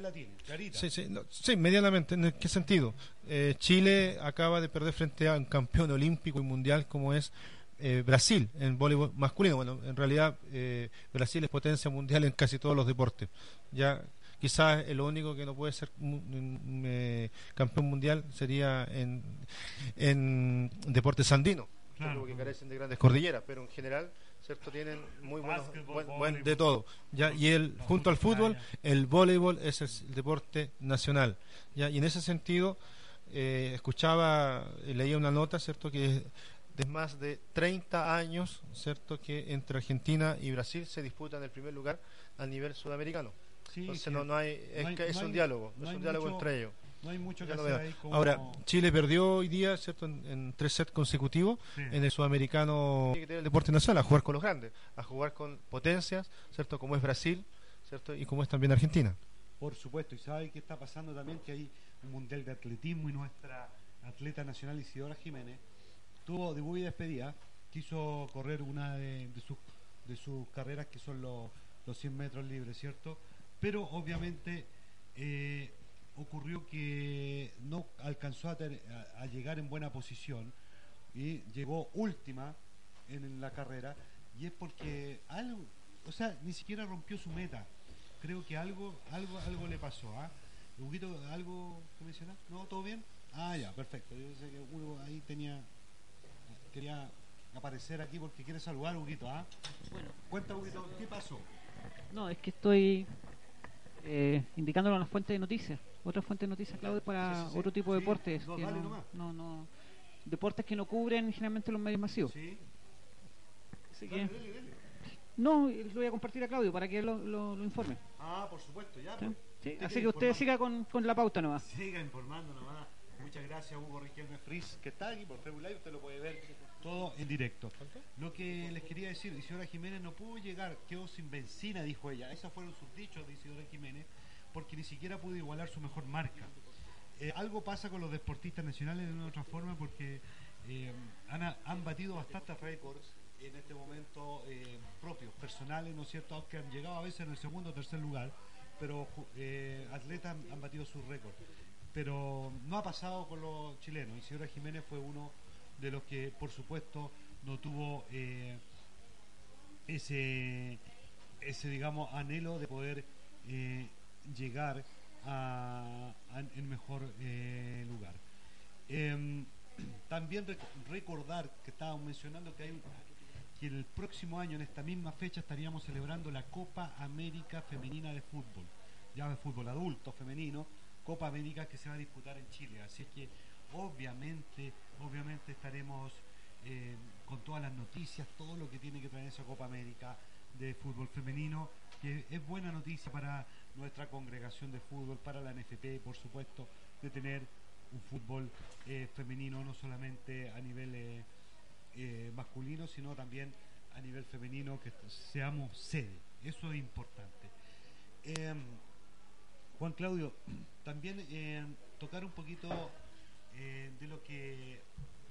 la tiene, clarita. Sí, sí, sí, medianamente. ¿En qué sentido? Eh, Chile acaba de perder frente a un campeón olímpico y mundial como es eh, Brasil en voleibol masculino. Bueno, en realidad eh, Brasil es potencia mundial en casi todos los deportes. Ya quizás lo único que no puede ser campeón mundial sería en, en deportes andinos, que carecen de grandes cordilleras, pero en general ¿cierto? Tienen muy buenos, buen, de todo. ¿ya? Y el, junto al fútbol, el voleibol es el, deporte nacional. ¿ya? Y en ese sentido, eh, escuchaba, leía una nota, ¿cierto? Que de más de 30 años, ¿cierto? Que entre Argentina y Brasil se disputan el primer lugar a nivel sudamericano. Entonces no, no hay, es, un diálogo, es un diálogo entre ellos. No hay mucho que hacer ahí Ahora, Chile perdió hoy día, ¿cierto? En, tres sets consecutivos en el sudamericano el deporte nacional, a jugar con los grandes, a jugar con potencias, ¿cierto? Como es Brasil, ¿cierto? Y como es también Argentina. Por supuesto, y sabe qué está pasando también, que hay un mundial de atletismo y nuestra atleta nacional Isidora Jiménez tuvo debut y despedida, quiso correr una de, sus, de sus carreras que son los, los 100 metros libres, ¿cierto? Pero obviamente eh, ocurrió que no alcanzó a, llegar en buena posición y llegó última en, la carrera y es porque algo, o sea, ni siquiera rompió su meta. Creo que algo, algo, algo le pasó. ¿ah? ¿algo que mencionar? ¿No? ¿Todo bien? Ah, ya, perfecto. Yo sé que Hugo ahí tenía, quería aparecer aquí porque quiere saludar, Huguito, ¿ah? Bueno. Cuenta, Huguito, ¿qué pasó? No, es que estoy eh, indicándolo a las fuentes de noticias otra fuente de noticias, Claudio, para otro tipo de deportes. Que no, no, deportes que no cubren generalmente los medios masivos. Así que, no, lo voy a compartir a Claudio para que lo, lo, informe. Ah, por supuesto, ya. Pues. Así que usted siga con, con, la pauta nomás. Siga informando nomás. Muchas gracias, Hugo Riquelme Fris, que está aquí por Live. Usted lo puede ver todo en directo. Lo que les quería decir, Isidora Jiménez no pudo llegar, quedó sin benzina, dijo ella. Esos fueron sus dichos de Isidora Jiménez porque ni siquiera pudo igualar su mejor marca. Eh, algo pasa con los deportistas nacionales de una otra forma porque eh, han, batido bastantes récords en este momento eh, propios, personales, ¿no es cierto? Aunque han llegado a veces en el segundo o tercer lugar, pero atletas han, batido sus récords. Pero no ha pasado con los chilenos. Isidora Jiménez fue uno de los que, por supuesto, no tuvo ese, ese, digamos, anhelo de poder llegar a, en mejor eh, lugar. Em, también recordar que estábamos mencionando que hay que el próximo año en esta misma fecha estaríamos celebrando la Copa América Femenina de Fútbol, ya de fútbol adulto, femenino, Copa América que se va a disputar en Chile. Así que obviamente, obviamente estaremos eh, con todas las noticias, todo lo que tiene que traer esa Copa América de fútbol femenino, que es buena noticia para nuestra congregación de fútbol, para la NFP, por supuesto, de tener un fútbol eh, femenino, no solamente a nivel eh, masculino, sino también a nivel femenino, que seamos sede. Eso es importante. Em, Juan Claudio, también em, tocar un poquito de lo que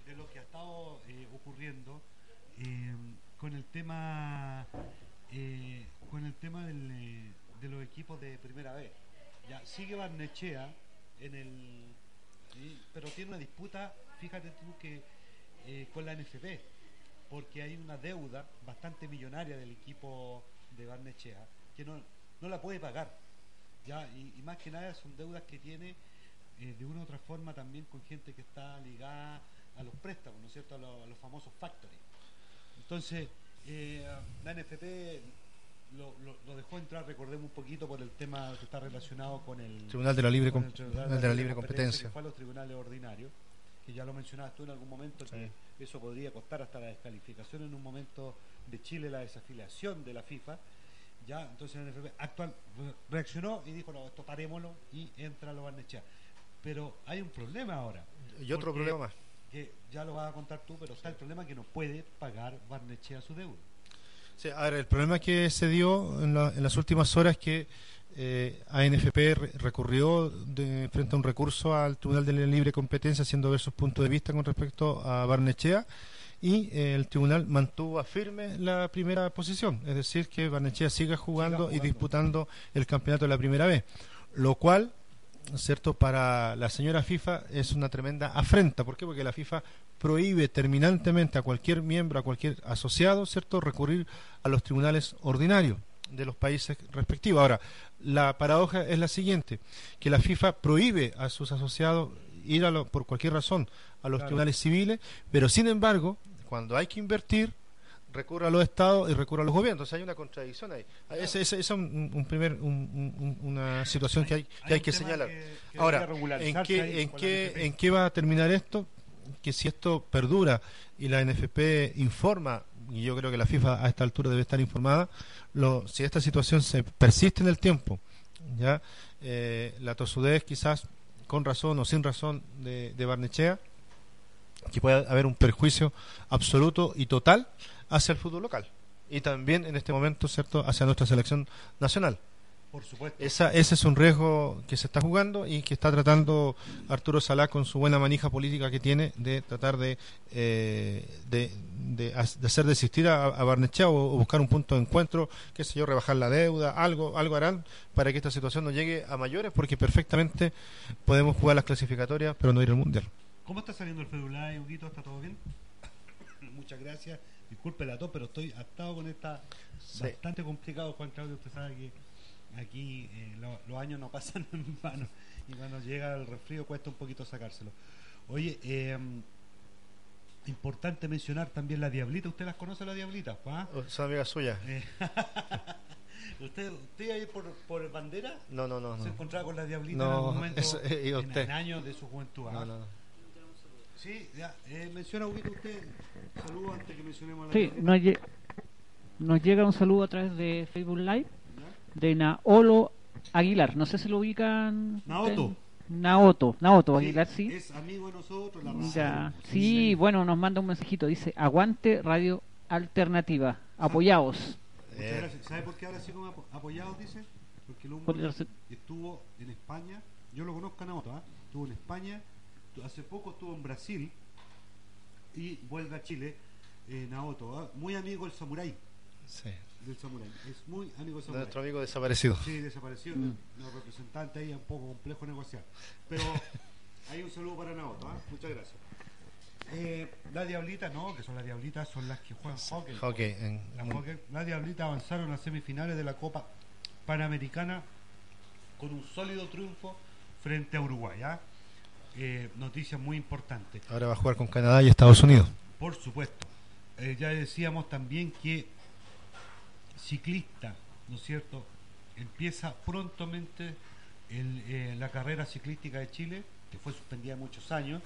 de lo que ha estado ocurriendo em, con el tema con el tema de los equipos de primera vez. Ya sigue Barnechea en el pero tiene una disputa, fíjate tú que eh, con la NFP, porque hay una deuda bastante millonaria del equipo de Barnechea que no, no la puede pagar. ya y, más que nada son deudas que tiene eh, de una u otra forma también con gente que está ligada a los préstamos, ¿no es cierto?, a, los famosos factories. Entonces, eh, la NFP lo, dejó entrar, recordemos un poquito, por el tema que está relacionado con el Tribunal de la Libre, de la Libre Competencia. Que fue a los tribunales ordinarios, que ya lo mencionabas tú en algún momento, que eso podría costar hasta la descalificación en un momento de Chile, la desafiliación de la FIFA. Ya, entonces el NFP actual reaccionó y dijo, no, esto parémoslo y entra lo Barnechea. Pero hay un problema ahora. Y otro problema más. Que ya lo vas a contar tú, pero está el problema que no puede pagar Barnechea su deuda. Sí, el problema que se dio en, las últimas horas es que eh, ANFP recurrió de, frente a un recurso al Tribunal de Libre Competencia haciendo ver sus puntos de vista con respecto a Barnechea y eh, el tribunal mantuvo firme la primera posición, es decir, que Barnechea siga jugando, y disputando el campeonato de la primera vez, lo cual ¿cierto? Para la señora FIFA es una tremenda afrenta. ¿Por qué? Porque la FIFA prohíbe terminantemente a cualquier miembro, a cualquier asociado, ¿cierto?, recurrir a los tribunales ordinarios de los países respectivos. Ahora, la paradoja es la siguiente, que la FIFA prohíbe a sus asociados ir a por cualquier razón a los tribunales civiles, pero sin embargo, cuando hay que invertir, recurre a los estados y recurre a los gobiernos. Entonces hay una contradicción ahí. Esa es un, primer, una situación que hay que, hay que señalar. Ahora, ¿en qué, en, qué, ¿en qué va a terminar esto? Que si esto perdura y la NFP informa, y yo creo que la FIFA a esta altura debe estar informada, lo, si esta situación se persiste en el tiempo, ya eh, la tosudez quizás con razón o sin razón de, de Barnechea, que puede haber un perjuicio absoluto y total hacia el fútbol local y también en este momento, ¿cierto?, hacia nuestra selección nacional. Por supuesto. Esa, ese es un riesgo que se está jugando y que está tratando Arturo Salá con su buena manija política que tiene de tratar de, eh, de, hacer desistir a, Barnechea o, buscar un punto de encuentro, qué sé yo, rebajar la deuda, algo, algo harán para que esta situación no llegue a mayores porque perfectamente podemos jugar las clasificatorias pero no ir al Mundial. ¿Cómo está saliendo el Fedulay, Huguito? ¿Está todo bien? Muchas gracias disculpe la tos, pero estoy atado con esta. Bastante complicado, Juan Claudio. Usted sabe que aquí eh, los años no pasan en vano y cuando llega el resfrío cuesta un poquito sacárselo. Oye, em, importante mencionar también la Diablita. ¿Usted las conoce, la Diablita, Juan? Oh, son amigas suyas. Eh, ¿Usted, ¿Usted ahí por, por bandera? No, no, no. ¿Se encontraba con la Diablita en algún momento? Eh, en, en años de su juventud. No, ¿ah? no, no. Sí, ya. Eh, menciona usted. Saludo antes que mencionemos la Sí, nos, nos, llega un saludo a través de Facebook Live de Naolo Aguilar. No sé si lo ubican. Naoto. Naoto, Naoto Aguilar, sí. Es amigo de nosotros, la ya. Sí, bueno, nos manda un mensajito. Dice: Aguante Radio Alternativa. Apoyados. Muchas gracias. ¿Sabe por qué ahora sí como apoyados? Dice. Porque el hombre estuvo en España. Yo lo conozco a Naoto, ¿eh? Estuvo en España hace poco estuvo en Brasil y vuelve a Chile, eh, Naoto, ¿ah? muy amigo del samurái. Sí. Del samurái. Es muy amigo del samurái. Nuestro amigo desaparecido. Sí, desaparecido. Mm. Los representantes ahí un poco complejo negociar. Pero hay un saludo para Naoto, ¿ah? muchas gracias. Eh, la Diablita, no, que son las Diablitas, son las que juegan hockey. hockey, en, Las Diablitas avanzaron a semifinales de la Copa Panamericana con un sólido triunfo frente a Uruguay. ¿ah? Eh, noticia muy importante. Ahora va a jugar con Canadá y Estados Unidos. Por supuesto. Eh, ya decíamos también que ciclista, ¿no es cierto? Empieza prontamente eh, la carrera ciclística de Chile, que fue suspendida muchos años,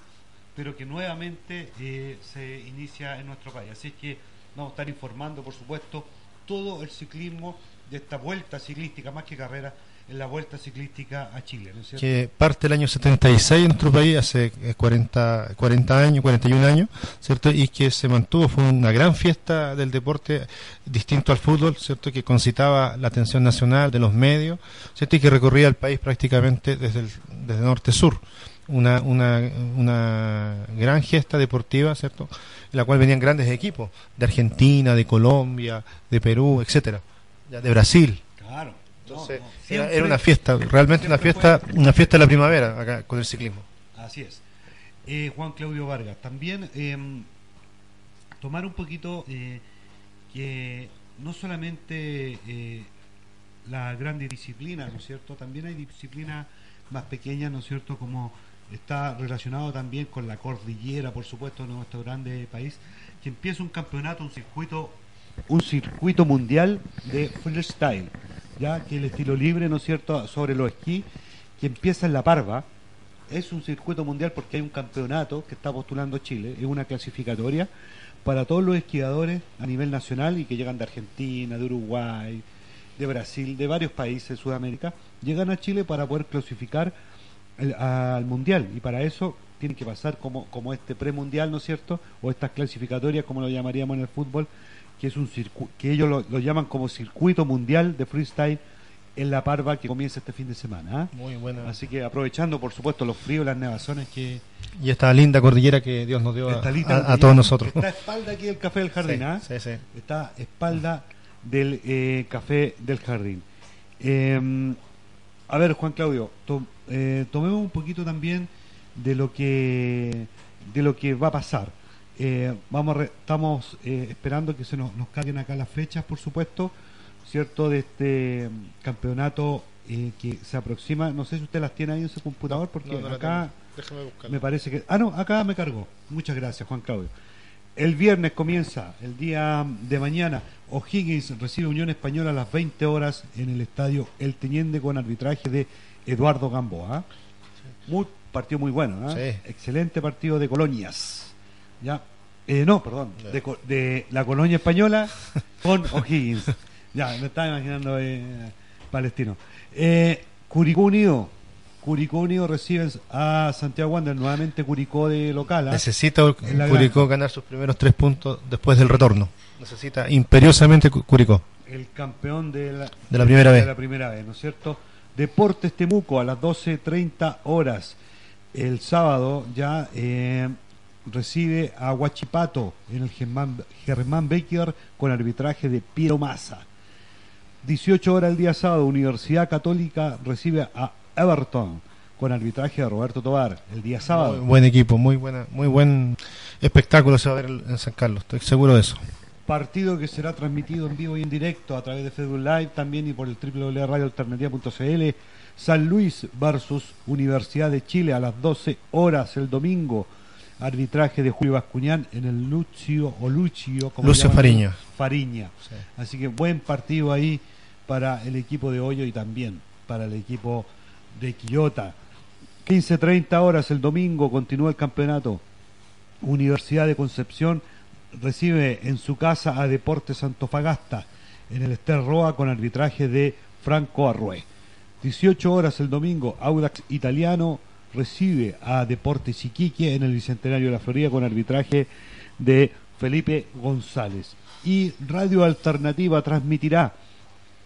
pero que nuevamente eh, se inicia en nuestro país. Así que vamos a estar informando, por supuesto, todo el ciclismo de esta vuelta ciclística, más que carrera, en la Vuelta Ciclística a Chile, ¿no es cierto? Que parte el año 76 en nuestro país, hace 40, 40 años, 41 años, ¿cierto? Y que se mantuvo, fue una gran fiesta del deporte distinto al fútbol, ¿cierto? Que concitaba la atención nacional de los medios, ¿cierto? Y que recorría el país prácticamente desde, el, desde norte a sur. Una, una, una gran gesta deportiva, ¿cierto? En la cual venían grandes equipos de Argentina, de Colombia, de Perú, etcétera, de Brasil. Claro. Entonces, era, una fiesta, realmente una fiesta, una fiesta de la primavera acá con el ciclismo. Así es. Eh, Juan Claudio Vargas, también em, tomar un poquito eh, que no solamente eh, la grande disciplina, ¿no es cierto? También hay disciplinas más pequeñas, ¿no es cierto? Como está relacionado también con la cordillera, por supuesto, de nuestro grande país, que empieza un campeonato, un circuito, un circuito mundial de freestyle ya que el estilo libre, ¿no es cierto?, sobre los esquí, que empieza en La Parva, es un circuito mundial porque hay un campeonato que está postulando Chile, es una clasificatoria para todos los esquiadores a nivel nacional y que llegan de Argentina, de Uruguay, de Brasil, de varios países de Sudamérica, llegan a Chile para poder clasificar al mundial y para eso tienen que pasar como, como este premundial, ¿no es cierto? O estas clasificatorias, como lo llamaríamos en el fútbol, que es un que ellos lo, llaman como circuito mundial de freestyle en La Parva que comienza este fin de semana. ¿ah? Muy bueno. Así que aprovechando, por supuesto, los fríos, las nevazones que... Y esta linda cordillera que Dios nos dio a, todos nosotros. Está espalda aquí del Café del Jardín, ¿ah? sí, sí, Está espalda del eh, Café del Jardín. Em, a ver, Juan Claudio, eh, tomemos un poquito también de lo que de lo que va a pasar. Eh, vamos estamos eh, esperando que se nos, nos carguen acá las fechas, por supuesto, ¿cierto? De este campeonato eh, que se aproxima. No sé si usted las tiene ahí en su computador, porque acá me parece que. Ah, no, acá me cargó. Muchas gracias, Juan Claudio. El viernes comienza, el día de mañana, O'Higgins recibe Unión Española a las 20 horas en el estadio El Teniente con arbitraje de Eduardo Gamboa. Muy, partido muy bueno, excelente partido de colonias. ¿Ya? Eh, no, perdón, de, la colonia española con O'Higgins. ya, me estaba imaginando eh, palestino. Eh, Curicó Unido. Curicó Unido recibe a Santiago Wander, nuevamente Curicó de local. ¿ah? Necesita Curicó ganar sus primeros tres puntos después del retorno. Necesita imperiosamente Curicó. El campeón de la, de la primera vez. De la primera vez, ¿no es cierto? Deportes Temuco a las 12.30 horas. El sábado ya eh, recibe a Huachipato en el Germán, Germán Becker con arbitraje de Piero Massa. 18 horas el día sábado, Universidad Católica recibe a Everton con arbitraje de Roberto Tobar el día sábado. buen equipo, muy buena, muy buen espectáculo se va a ver en San Carlos, estoy seguro de eso. Partido que será transmitido en vivo y en directo a través de Facebook Live también y por el www.radioalternativa.cl. San Luis versus Universidad de Chile a las 12 horas el domingo arbitraje de Julio Bascuñán en el Lucio o Lucio, como Lucio Fariña. Fariña. Así que buen partido ahí para el equipo de Hoyo y también para el equipo de Quillota. 15-30 horas el domingo continúa el campeonato. Universidad de Concepción recibe en su casa a Deportes Antofagasta en el Ester Roa con arbitraje de Franco Arrué. 18 horas el domingo, Audax Italiano recibe a Deportes Iquique en el Bicentenario de la Florida con arbitraje de Felipe González. Y Radio Alternativa transmitirá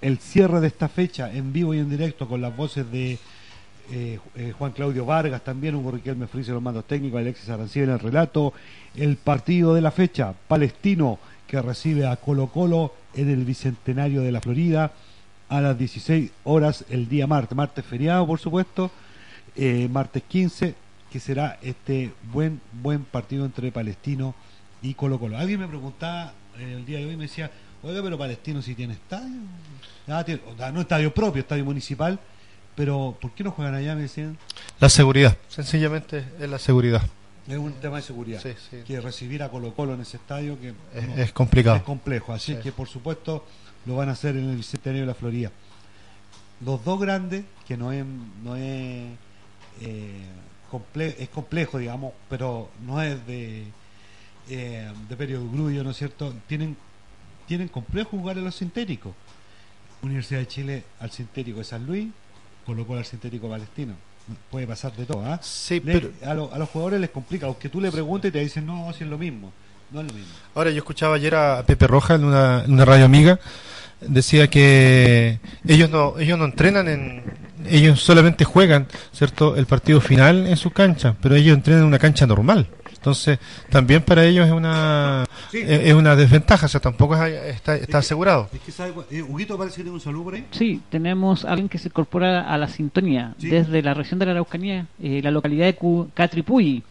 el cierre de esta fecha en vivo y en directo con las voces de eh, eh, Juan Claudio Vargas, también Hugo Riquelme Frice los mandos técnicos, Alexis Arancibia en el relato, el partido de la fecha, Palestino, que recibe a Colo Colo en el Bicentenario de la Florida a las 16 horas el día martes, martes feriado por supuesto, eh, martes 15, que será este buen buen partido entre Palestino y Colo Colo. Alguien me preguntaba eh, el día de hoy, me decía, oiga, pero Palestino si tiene estadio. Ah, tiene, no estadio propio, estadio municipal, pero ¿por qué no juegan allá? Me decían. La seguridad, sencillamente es la seguridad. Es un tema de seguridad. Que recibir a Colo Colo en ese estadio que es, complicado. Es complejo, así que por supuesto lo van a hacer en el Bicentenario de la Florida. Los dos grandes, que no es, no es eh, es complejo, digamos, pero no es de, eh, de periodo grullo, ¿no es cierto? Tienen, tienen complejo jugar en los sintéticos. Universidad de Chile al sintético de San Luis, colocó al sintético palestino. Puede pasar de todo, ¿ah? Sí, pero a, lo- a los jugadores les complica, aunque tú le preguntes y te dicen, no, si es lo mismo. No es lo mismo. ahora yo escuchaba ayer a Pepe Roja en una, en una radio amiga decía que ellos no ellos no entrenan en ellos solamente juegan cierto el partido final en su cancha pero ellos entrenan en una cancha normal entonces también para ellos es una Sí. es una desventaja o sea tampoco es- está, está asegurado Es que sabe, cu- eh, Huguito parece que tiene un saludo por ahí. Sí, tenemos a alguien que se incorpora a la sintonía Sí. desde la región de la Araucanía, eh, la localidad de Cu- Catripuy.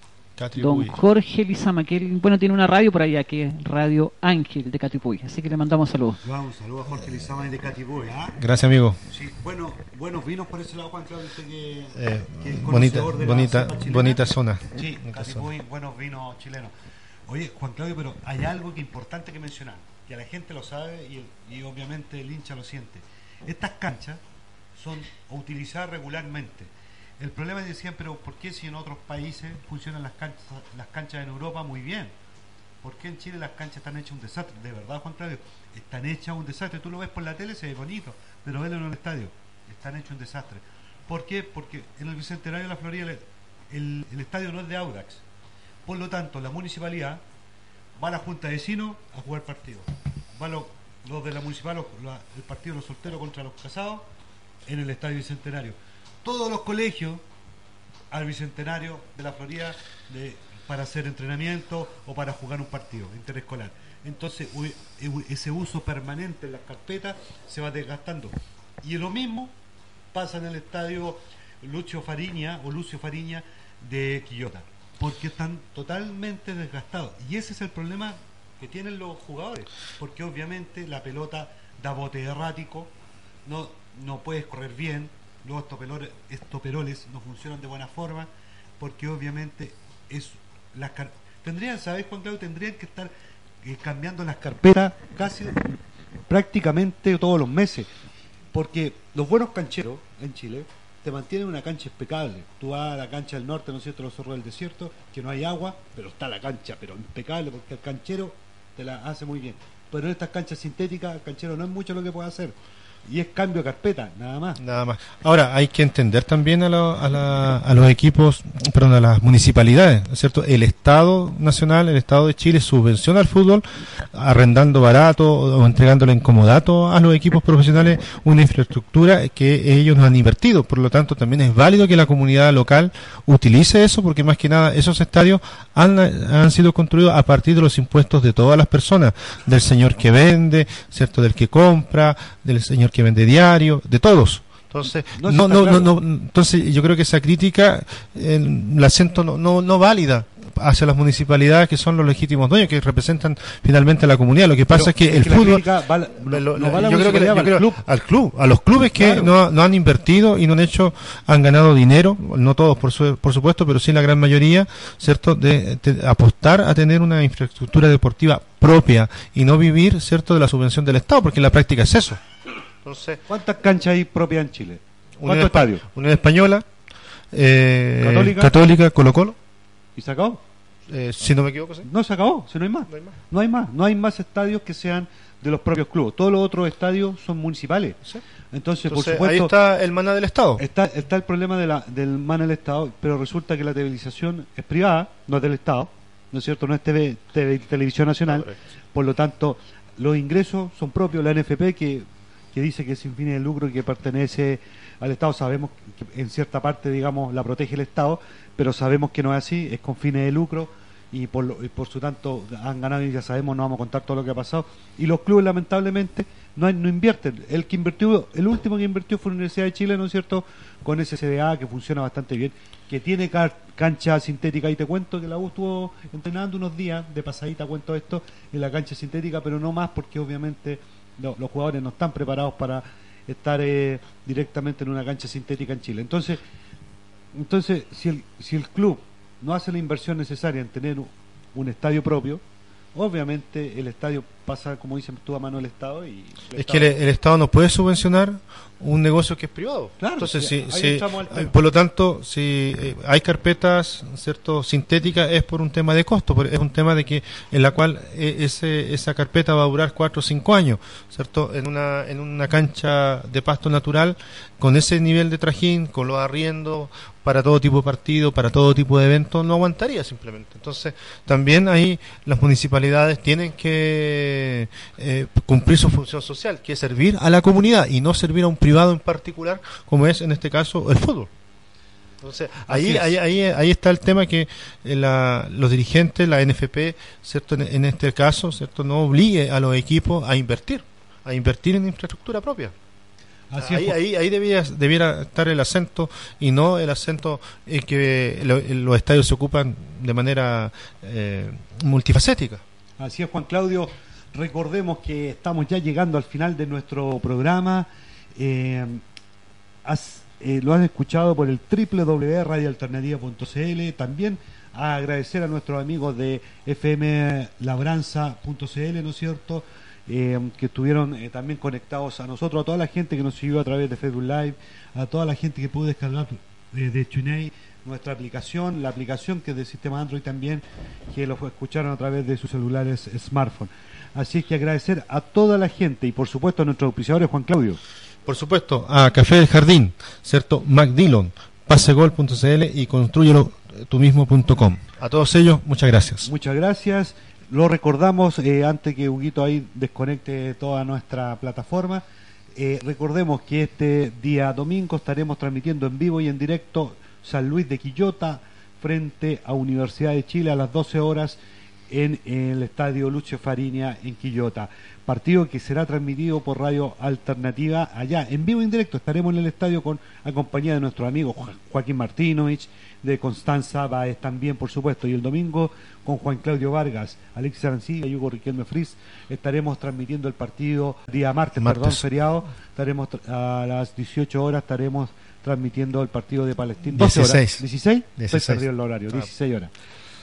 Don Jorge Lizama, que él, bueno, tiene una radio por allá, que es Radio Ángel de Catripuy. Así que le mandamos saludos. Le damos un saludo a Jorge Lizama de Catiboy, ¿ah? gracias amigo Sí, bueno, buenos vinos por ese lado, Juan Claudio, usted que, Eh, que es bonita de la bonita cepa chilena. bonita zona Sí, Bonita Catiboy, buenos vinos chilenos. Oye, Juan Claudio, pero hay algo que importante que mencionar, que la gente lo sabe y, y obviamente el hincha lo siente. Estas canchas son utilizadas regularmente. El problema es decían, pero ¿por qué si en otros países funcionan las canchas, las canchas en Europa muy bien? ¿Por qué en Chile las canchas están hechas un desastre? De verdad, Juan Claudio, están hechas un desastre. Tú lo ves por la tele, se ve bonito, pero velo en el estadio, están hechos un desastre. ¿Por qué? Porque en el Bicentenario de la Florida el, estadio no es de Audax. Por lo tanto, la municipalidad va a la Junta de Vecinos a jugar partido. Va los, los de la municipal, el partido de los solteros contra los casados en el estadio Bicentenario. Todos los colegios al Bicentenario de la Florida para hacer entrenamiento o para jugar un partido interescolar. Entonces, u- ese uso permanente en las carpetas se va desgastando. Y lo mismo pasa en el estadio Lucio Fariña o Lucio Fariña de Quillota, porque están totalmente desgastados. Y ese es el problema que tienen los jugadores, porque obviamente la pelota da bote errático, no, no puedes correr bien, luego estos peroles, estos peroles no funcionan de buena forma, porque obviamente es las tendrían, ¿sabes Juan Claudio? Tendrían que estar eh, cambiando las carpetas casi prácticamente todos los meses, porque los buenos cancheros en Chile te mantienen una cancha impecable. Tú vas a la cancha del norte, ¿no es cierto?, los zorros del desierto, que no hay agua, pero está la cancha, pero impecable, porque el canchero te la hace muy bien. Pero en estas canchas sintéticas, el canchero no es mucho lo que puede hacer. Y es cambio de carpeta, nada más. Nada más. Ahora, hay que entender también a, lo- a, la- a los equipos, perdón, a las municipalidades, ¿no es cierto? El Estado Nacional, el Estado de Chile subvenciona al fútbol arrendando barato o, o entregándole en comodato a los equipos profesionales una infraestructura que ellos no han invertido. Por lo tanto, también es válido que la comunidad local utilice eso porque más que nada esos estadios han, han sido construidos a partir de los impuestos de todas las personas, del señor que vende, ¿cierto? Del que compra, del señor que vende diario, de todos. Entonces, No, no, no, no, claro. no, entonces yo creo que esa crítica eh, la siento no, no, no válida hacia las municipalidades que son los legítimos dueños que representan finalmente a la comunidad. Lo que pasa es que el fútbol yo creo que al club. al club, a los clubes que no, no han invertido y no han hecho, han ganado dinero, no todos por, su- por supuesto, pero sí la gran mayoría, ¿cierto? De, de apostar a tener una infraestructura deportiva propia y no vivir, ¿cierto? De la subvención del Estado, porque en la práctica es eso. Entonces, ¿Cuántas canchas hay propias en Chile? ¿Cuántos estadios? Unión Española, eh, Católica. Católica, Colo Colo, ¿Y se acabó? eh, si no me equivoco, ¿sí? No se acabó, si no hay más. No hay más. No hay más, no hay más estadios que sean de los propios clubes. Todos los otros estadios son municipales. Sí. Entonces, Entonces, por ahí supuesto, está el maná del Estado. está, está el problema de la, del man del Estado, pero resulta que la televisación es privada, no es del Estado, ¿no es cierto? No es TV, TV Televisión Nacional. Por lo tanto, los ingresos son propios. La NFP, que, que dice que es sin fines de lucro y que pertenece al Estado, sabemos que en cierta parte, digamos, la protege el Estado, pero sabemos que no es así, es con fines de lucro y por, lo- y por su tanto han ganado y ya sabemos, no vamos a contar todo lo que ha pasado. Y los clubes, lamentablemente, no, no invierten. El que invirtió, el último que invirtió fue la Universidad de Chile, ¿no es cierto? Con ese CDA que funciona bastante bien, que tiene cancha sintética. Y te cuento que la U estuvo entrenando unos días, de pasadita cuento esto, en la cancha sintética, pero no más porque obviamente lo- los jugadores no están preparados para estar eh, directamente en una cancha sintética en Chile. Entonces, entonces si, el, si el club no hace la inversión necesaria en tener un estadio propio, obviamente el estadio pasa, como dices tú, a mano del Estado. y Es que el, Estado no puede subvencionar un negocio que es privado. Claro, Entonces, si, si, por lo tanto, si eh, hay carpetas cierto sintéticas es por un tema de costo, es un tema de que en la cual eh, ese, esa carpeta va a durar cuatro o cinco años, cierto, en una en una cancha de pasto natural con ese nivel de trajín, con los arriendos para todo tipo de partido, para todo tipo de eventos, no aguantaría simplemente. Entonces, también ahí las municipalidades tienen que eh, cumplir su función social, que es servir a la comunidad y no servir a un privado en particular, como es en este caso el fútbol. Entonces, ahí, ahí, ahí, está el tema que eh, la, los dirigentes, la NFP, ¿cierto? En, este caso, ¿cierto? no obligue a los equipos a invertir, a invertir en infraestructura propia. Ahí, ahí, ahí debiera estar el acento y no el acento en que los estadios se ocupan de manera eh, multifacética. Así es, Juan Claudio. Recordemos que estamos ya llegando al final de nuestro programa. Eh, eh, lo han escuchado por el www.radioalternativa.cl. También a agradecer a nuestros amigos de fmlabranza.cl, ¿no es cierto? Eh, que estuvieron también conectados a nosotros, a toda la gente que nos siguió a través de Facebook Live, a toda la gente que pudo descargar de TuneIn nuestra aplicación, la aplicación que es del sistema Android también, que lo escucharon a través de sus celulares smartphone. Así es que agradecer a toda la gente y por supuesto a nuestros auspiciadores, Juan Claudio. Por supuesto, a Café del Jardín, ¿cierto? MacDillon, pasegol.cl y construyelo tú mismo.com. A todos ellos, muchas gracias. Muchas gracias. Lo recordamos eh, antes que Huguito ahí desconecte toda nuestra plataforma. Eh, recordemos que este día domingo estaremos transmitiendo en vivo y en directo San Luis de Quillota frente a Universidad de Chile a las 12 horas en el estadio Lucio Fariña en Quillota. Partido que será transmitido por Radio Alternativa allá, en vivo e indirecto. Estaremos en el estadio con compañía de nuestro amigo Joaquín Martinovich, de Constanza Baez también, por supuesto. Y el domingo con Juan Claudio Vargas, Alexis Arancilla y Hugo Riquelme Fris estaremos transmitiendo el partido día martes, martes. perdón, feriado. Estaremos a las 18 horas, estaremos transmitiendo el partido de Palestino. 16. 16. Estoy perdido el horario, 16 horas.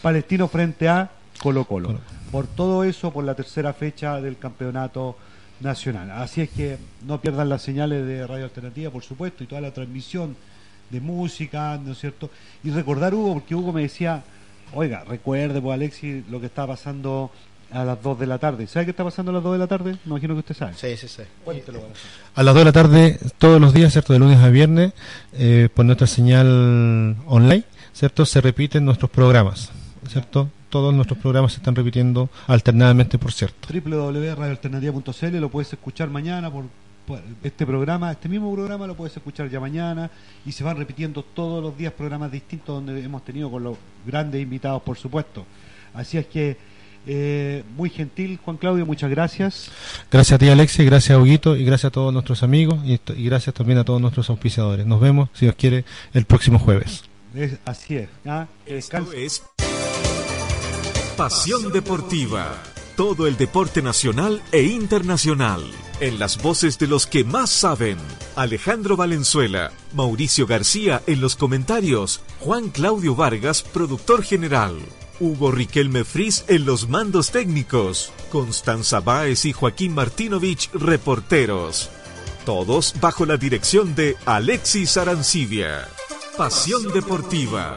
Palestino frente a Colo Colo. Por todo eso, por la tercera fecha del campeonato nacional. Así es que no pierdan las señales de Radio Alternativa, por supuesto, y toda la transmisión de música, ¿no es cierto? Y recordar Hugo, porque Hugo me decía, oiga, recuerde, pues Alexis, lo que está pasando a las 2 de la tarde. ¿Sabe qué está pasando a las 2 de la tarde? No imagino que usted sabe. Sí, sí, sí. A las 2 de la tarde, todos los días, ¿cierto? De lunes a viernes, eh, por nuestra señal online, ¿cierto? Se repiten nuestros programas, ¿cierto? todos nuestros programas se están repitiendo alternadamente, por cierto. www.radioalternativa.cl lo puedes escuchar mañana por, este programa, este mismo programa lo puedes escuchar ya mañana y se van repitiendo todos los días programas distintos donde hemos tenido con los grandes invitados, por supuesto. Así es que eh, muy gentil, Juan Claudio, muchas gracias. Gracias a ti, Alexis, gracias a Huguito y gracias a todos nuestros amigos y, y, gracias también a todos nuestros auspiciadores. Nos vemos, si Dios quiere, el próximo jueves. así es. ¿ah? Esto es Pasión Deportiva. Todo el deporte nacional e internacional. En las voces de los que más saben. Alejandro Valenzuela, Mauricio García en los comentarios, Juan Claudio Vargas, productor general. Hugo Riquelme Fris en los mandos técnicos, Constanza Báez y Joaquín Martinovich, reporteros. Todos bajo la dirección de Alexis Arancibia. Pasión Deportiva.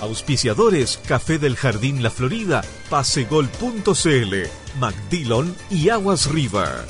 Auspiciadores Café del Jardín La Florida, Pasegol.cl, McDillon y Aguas Riva.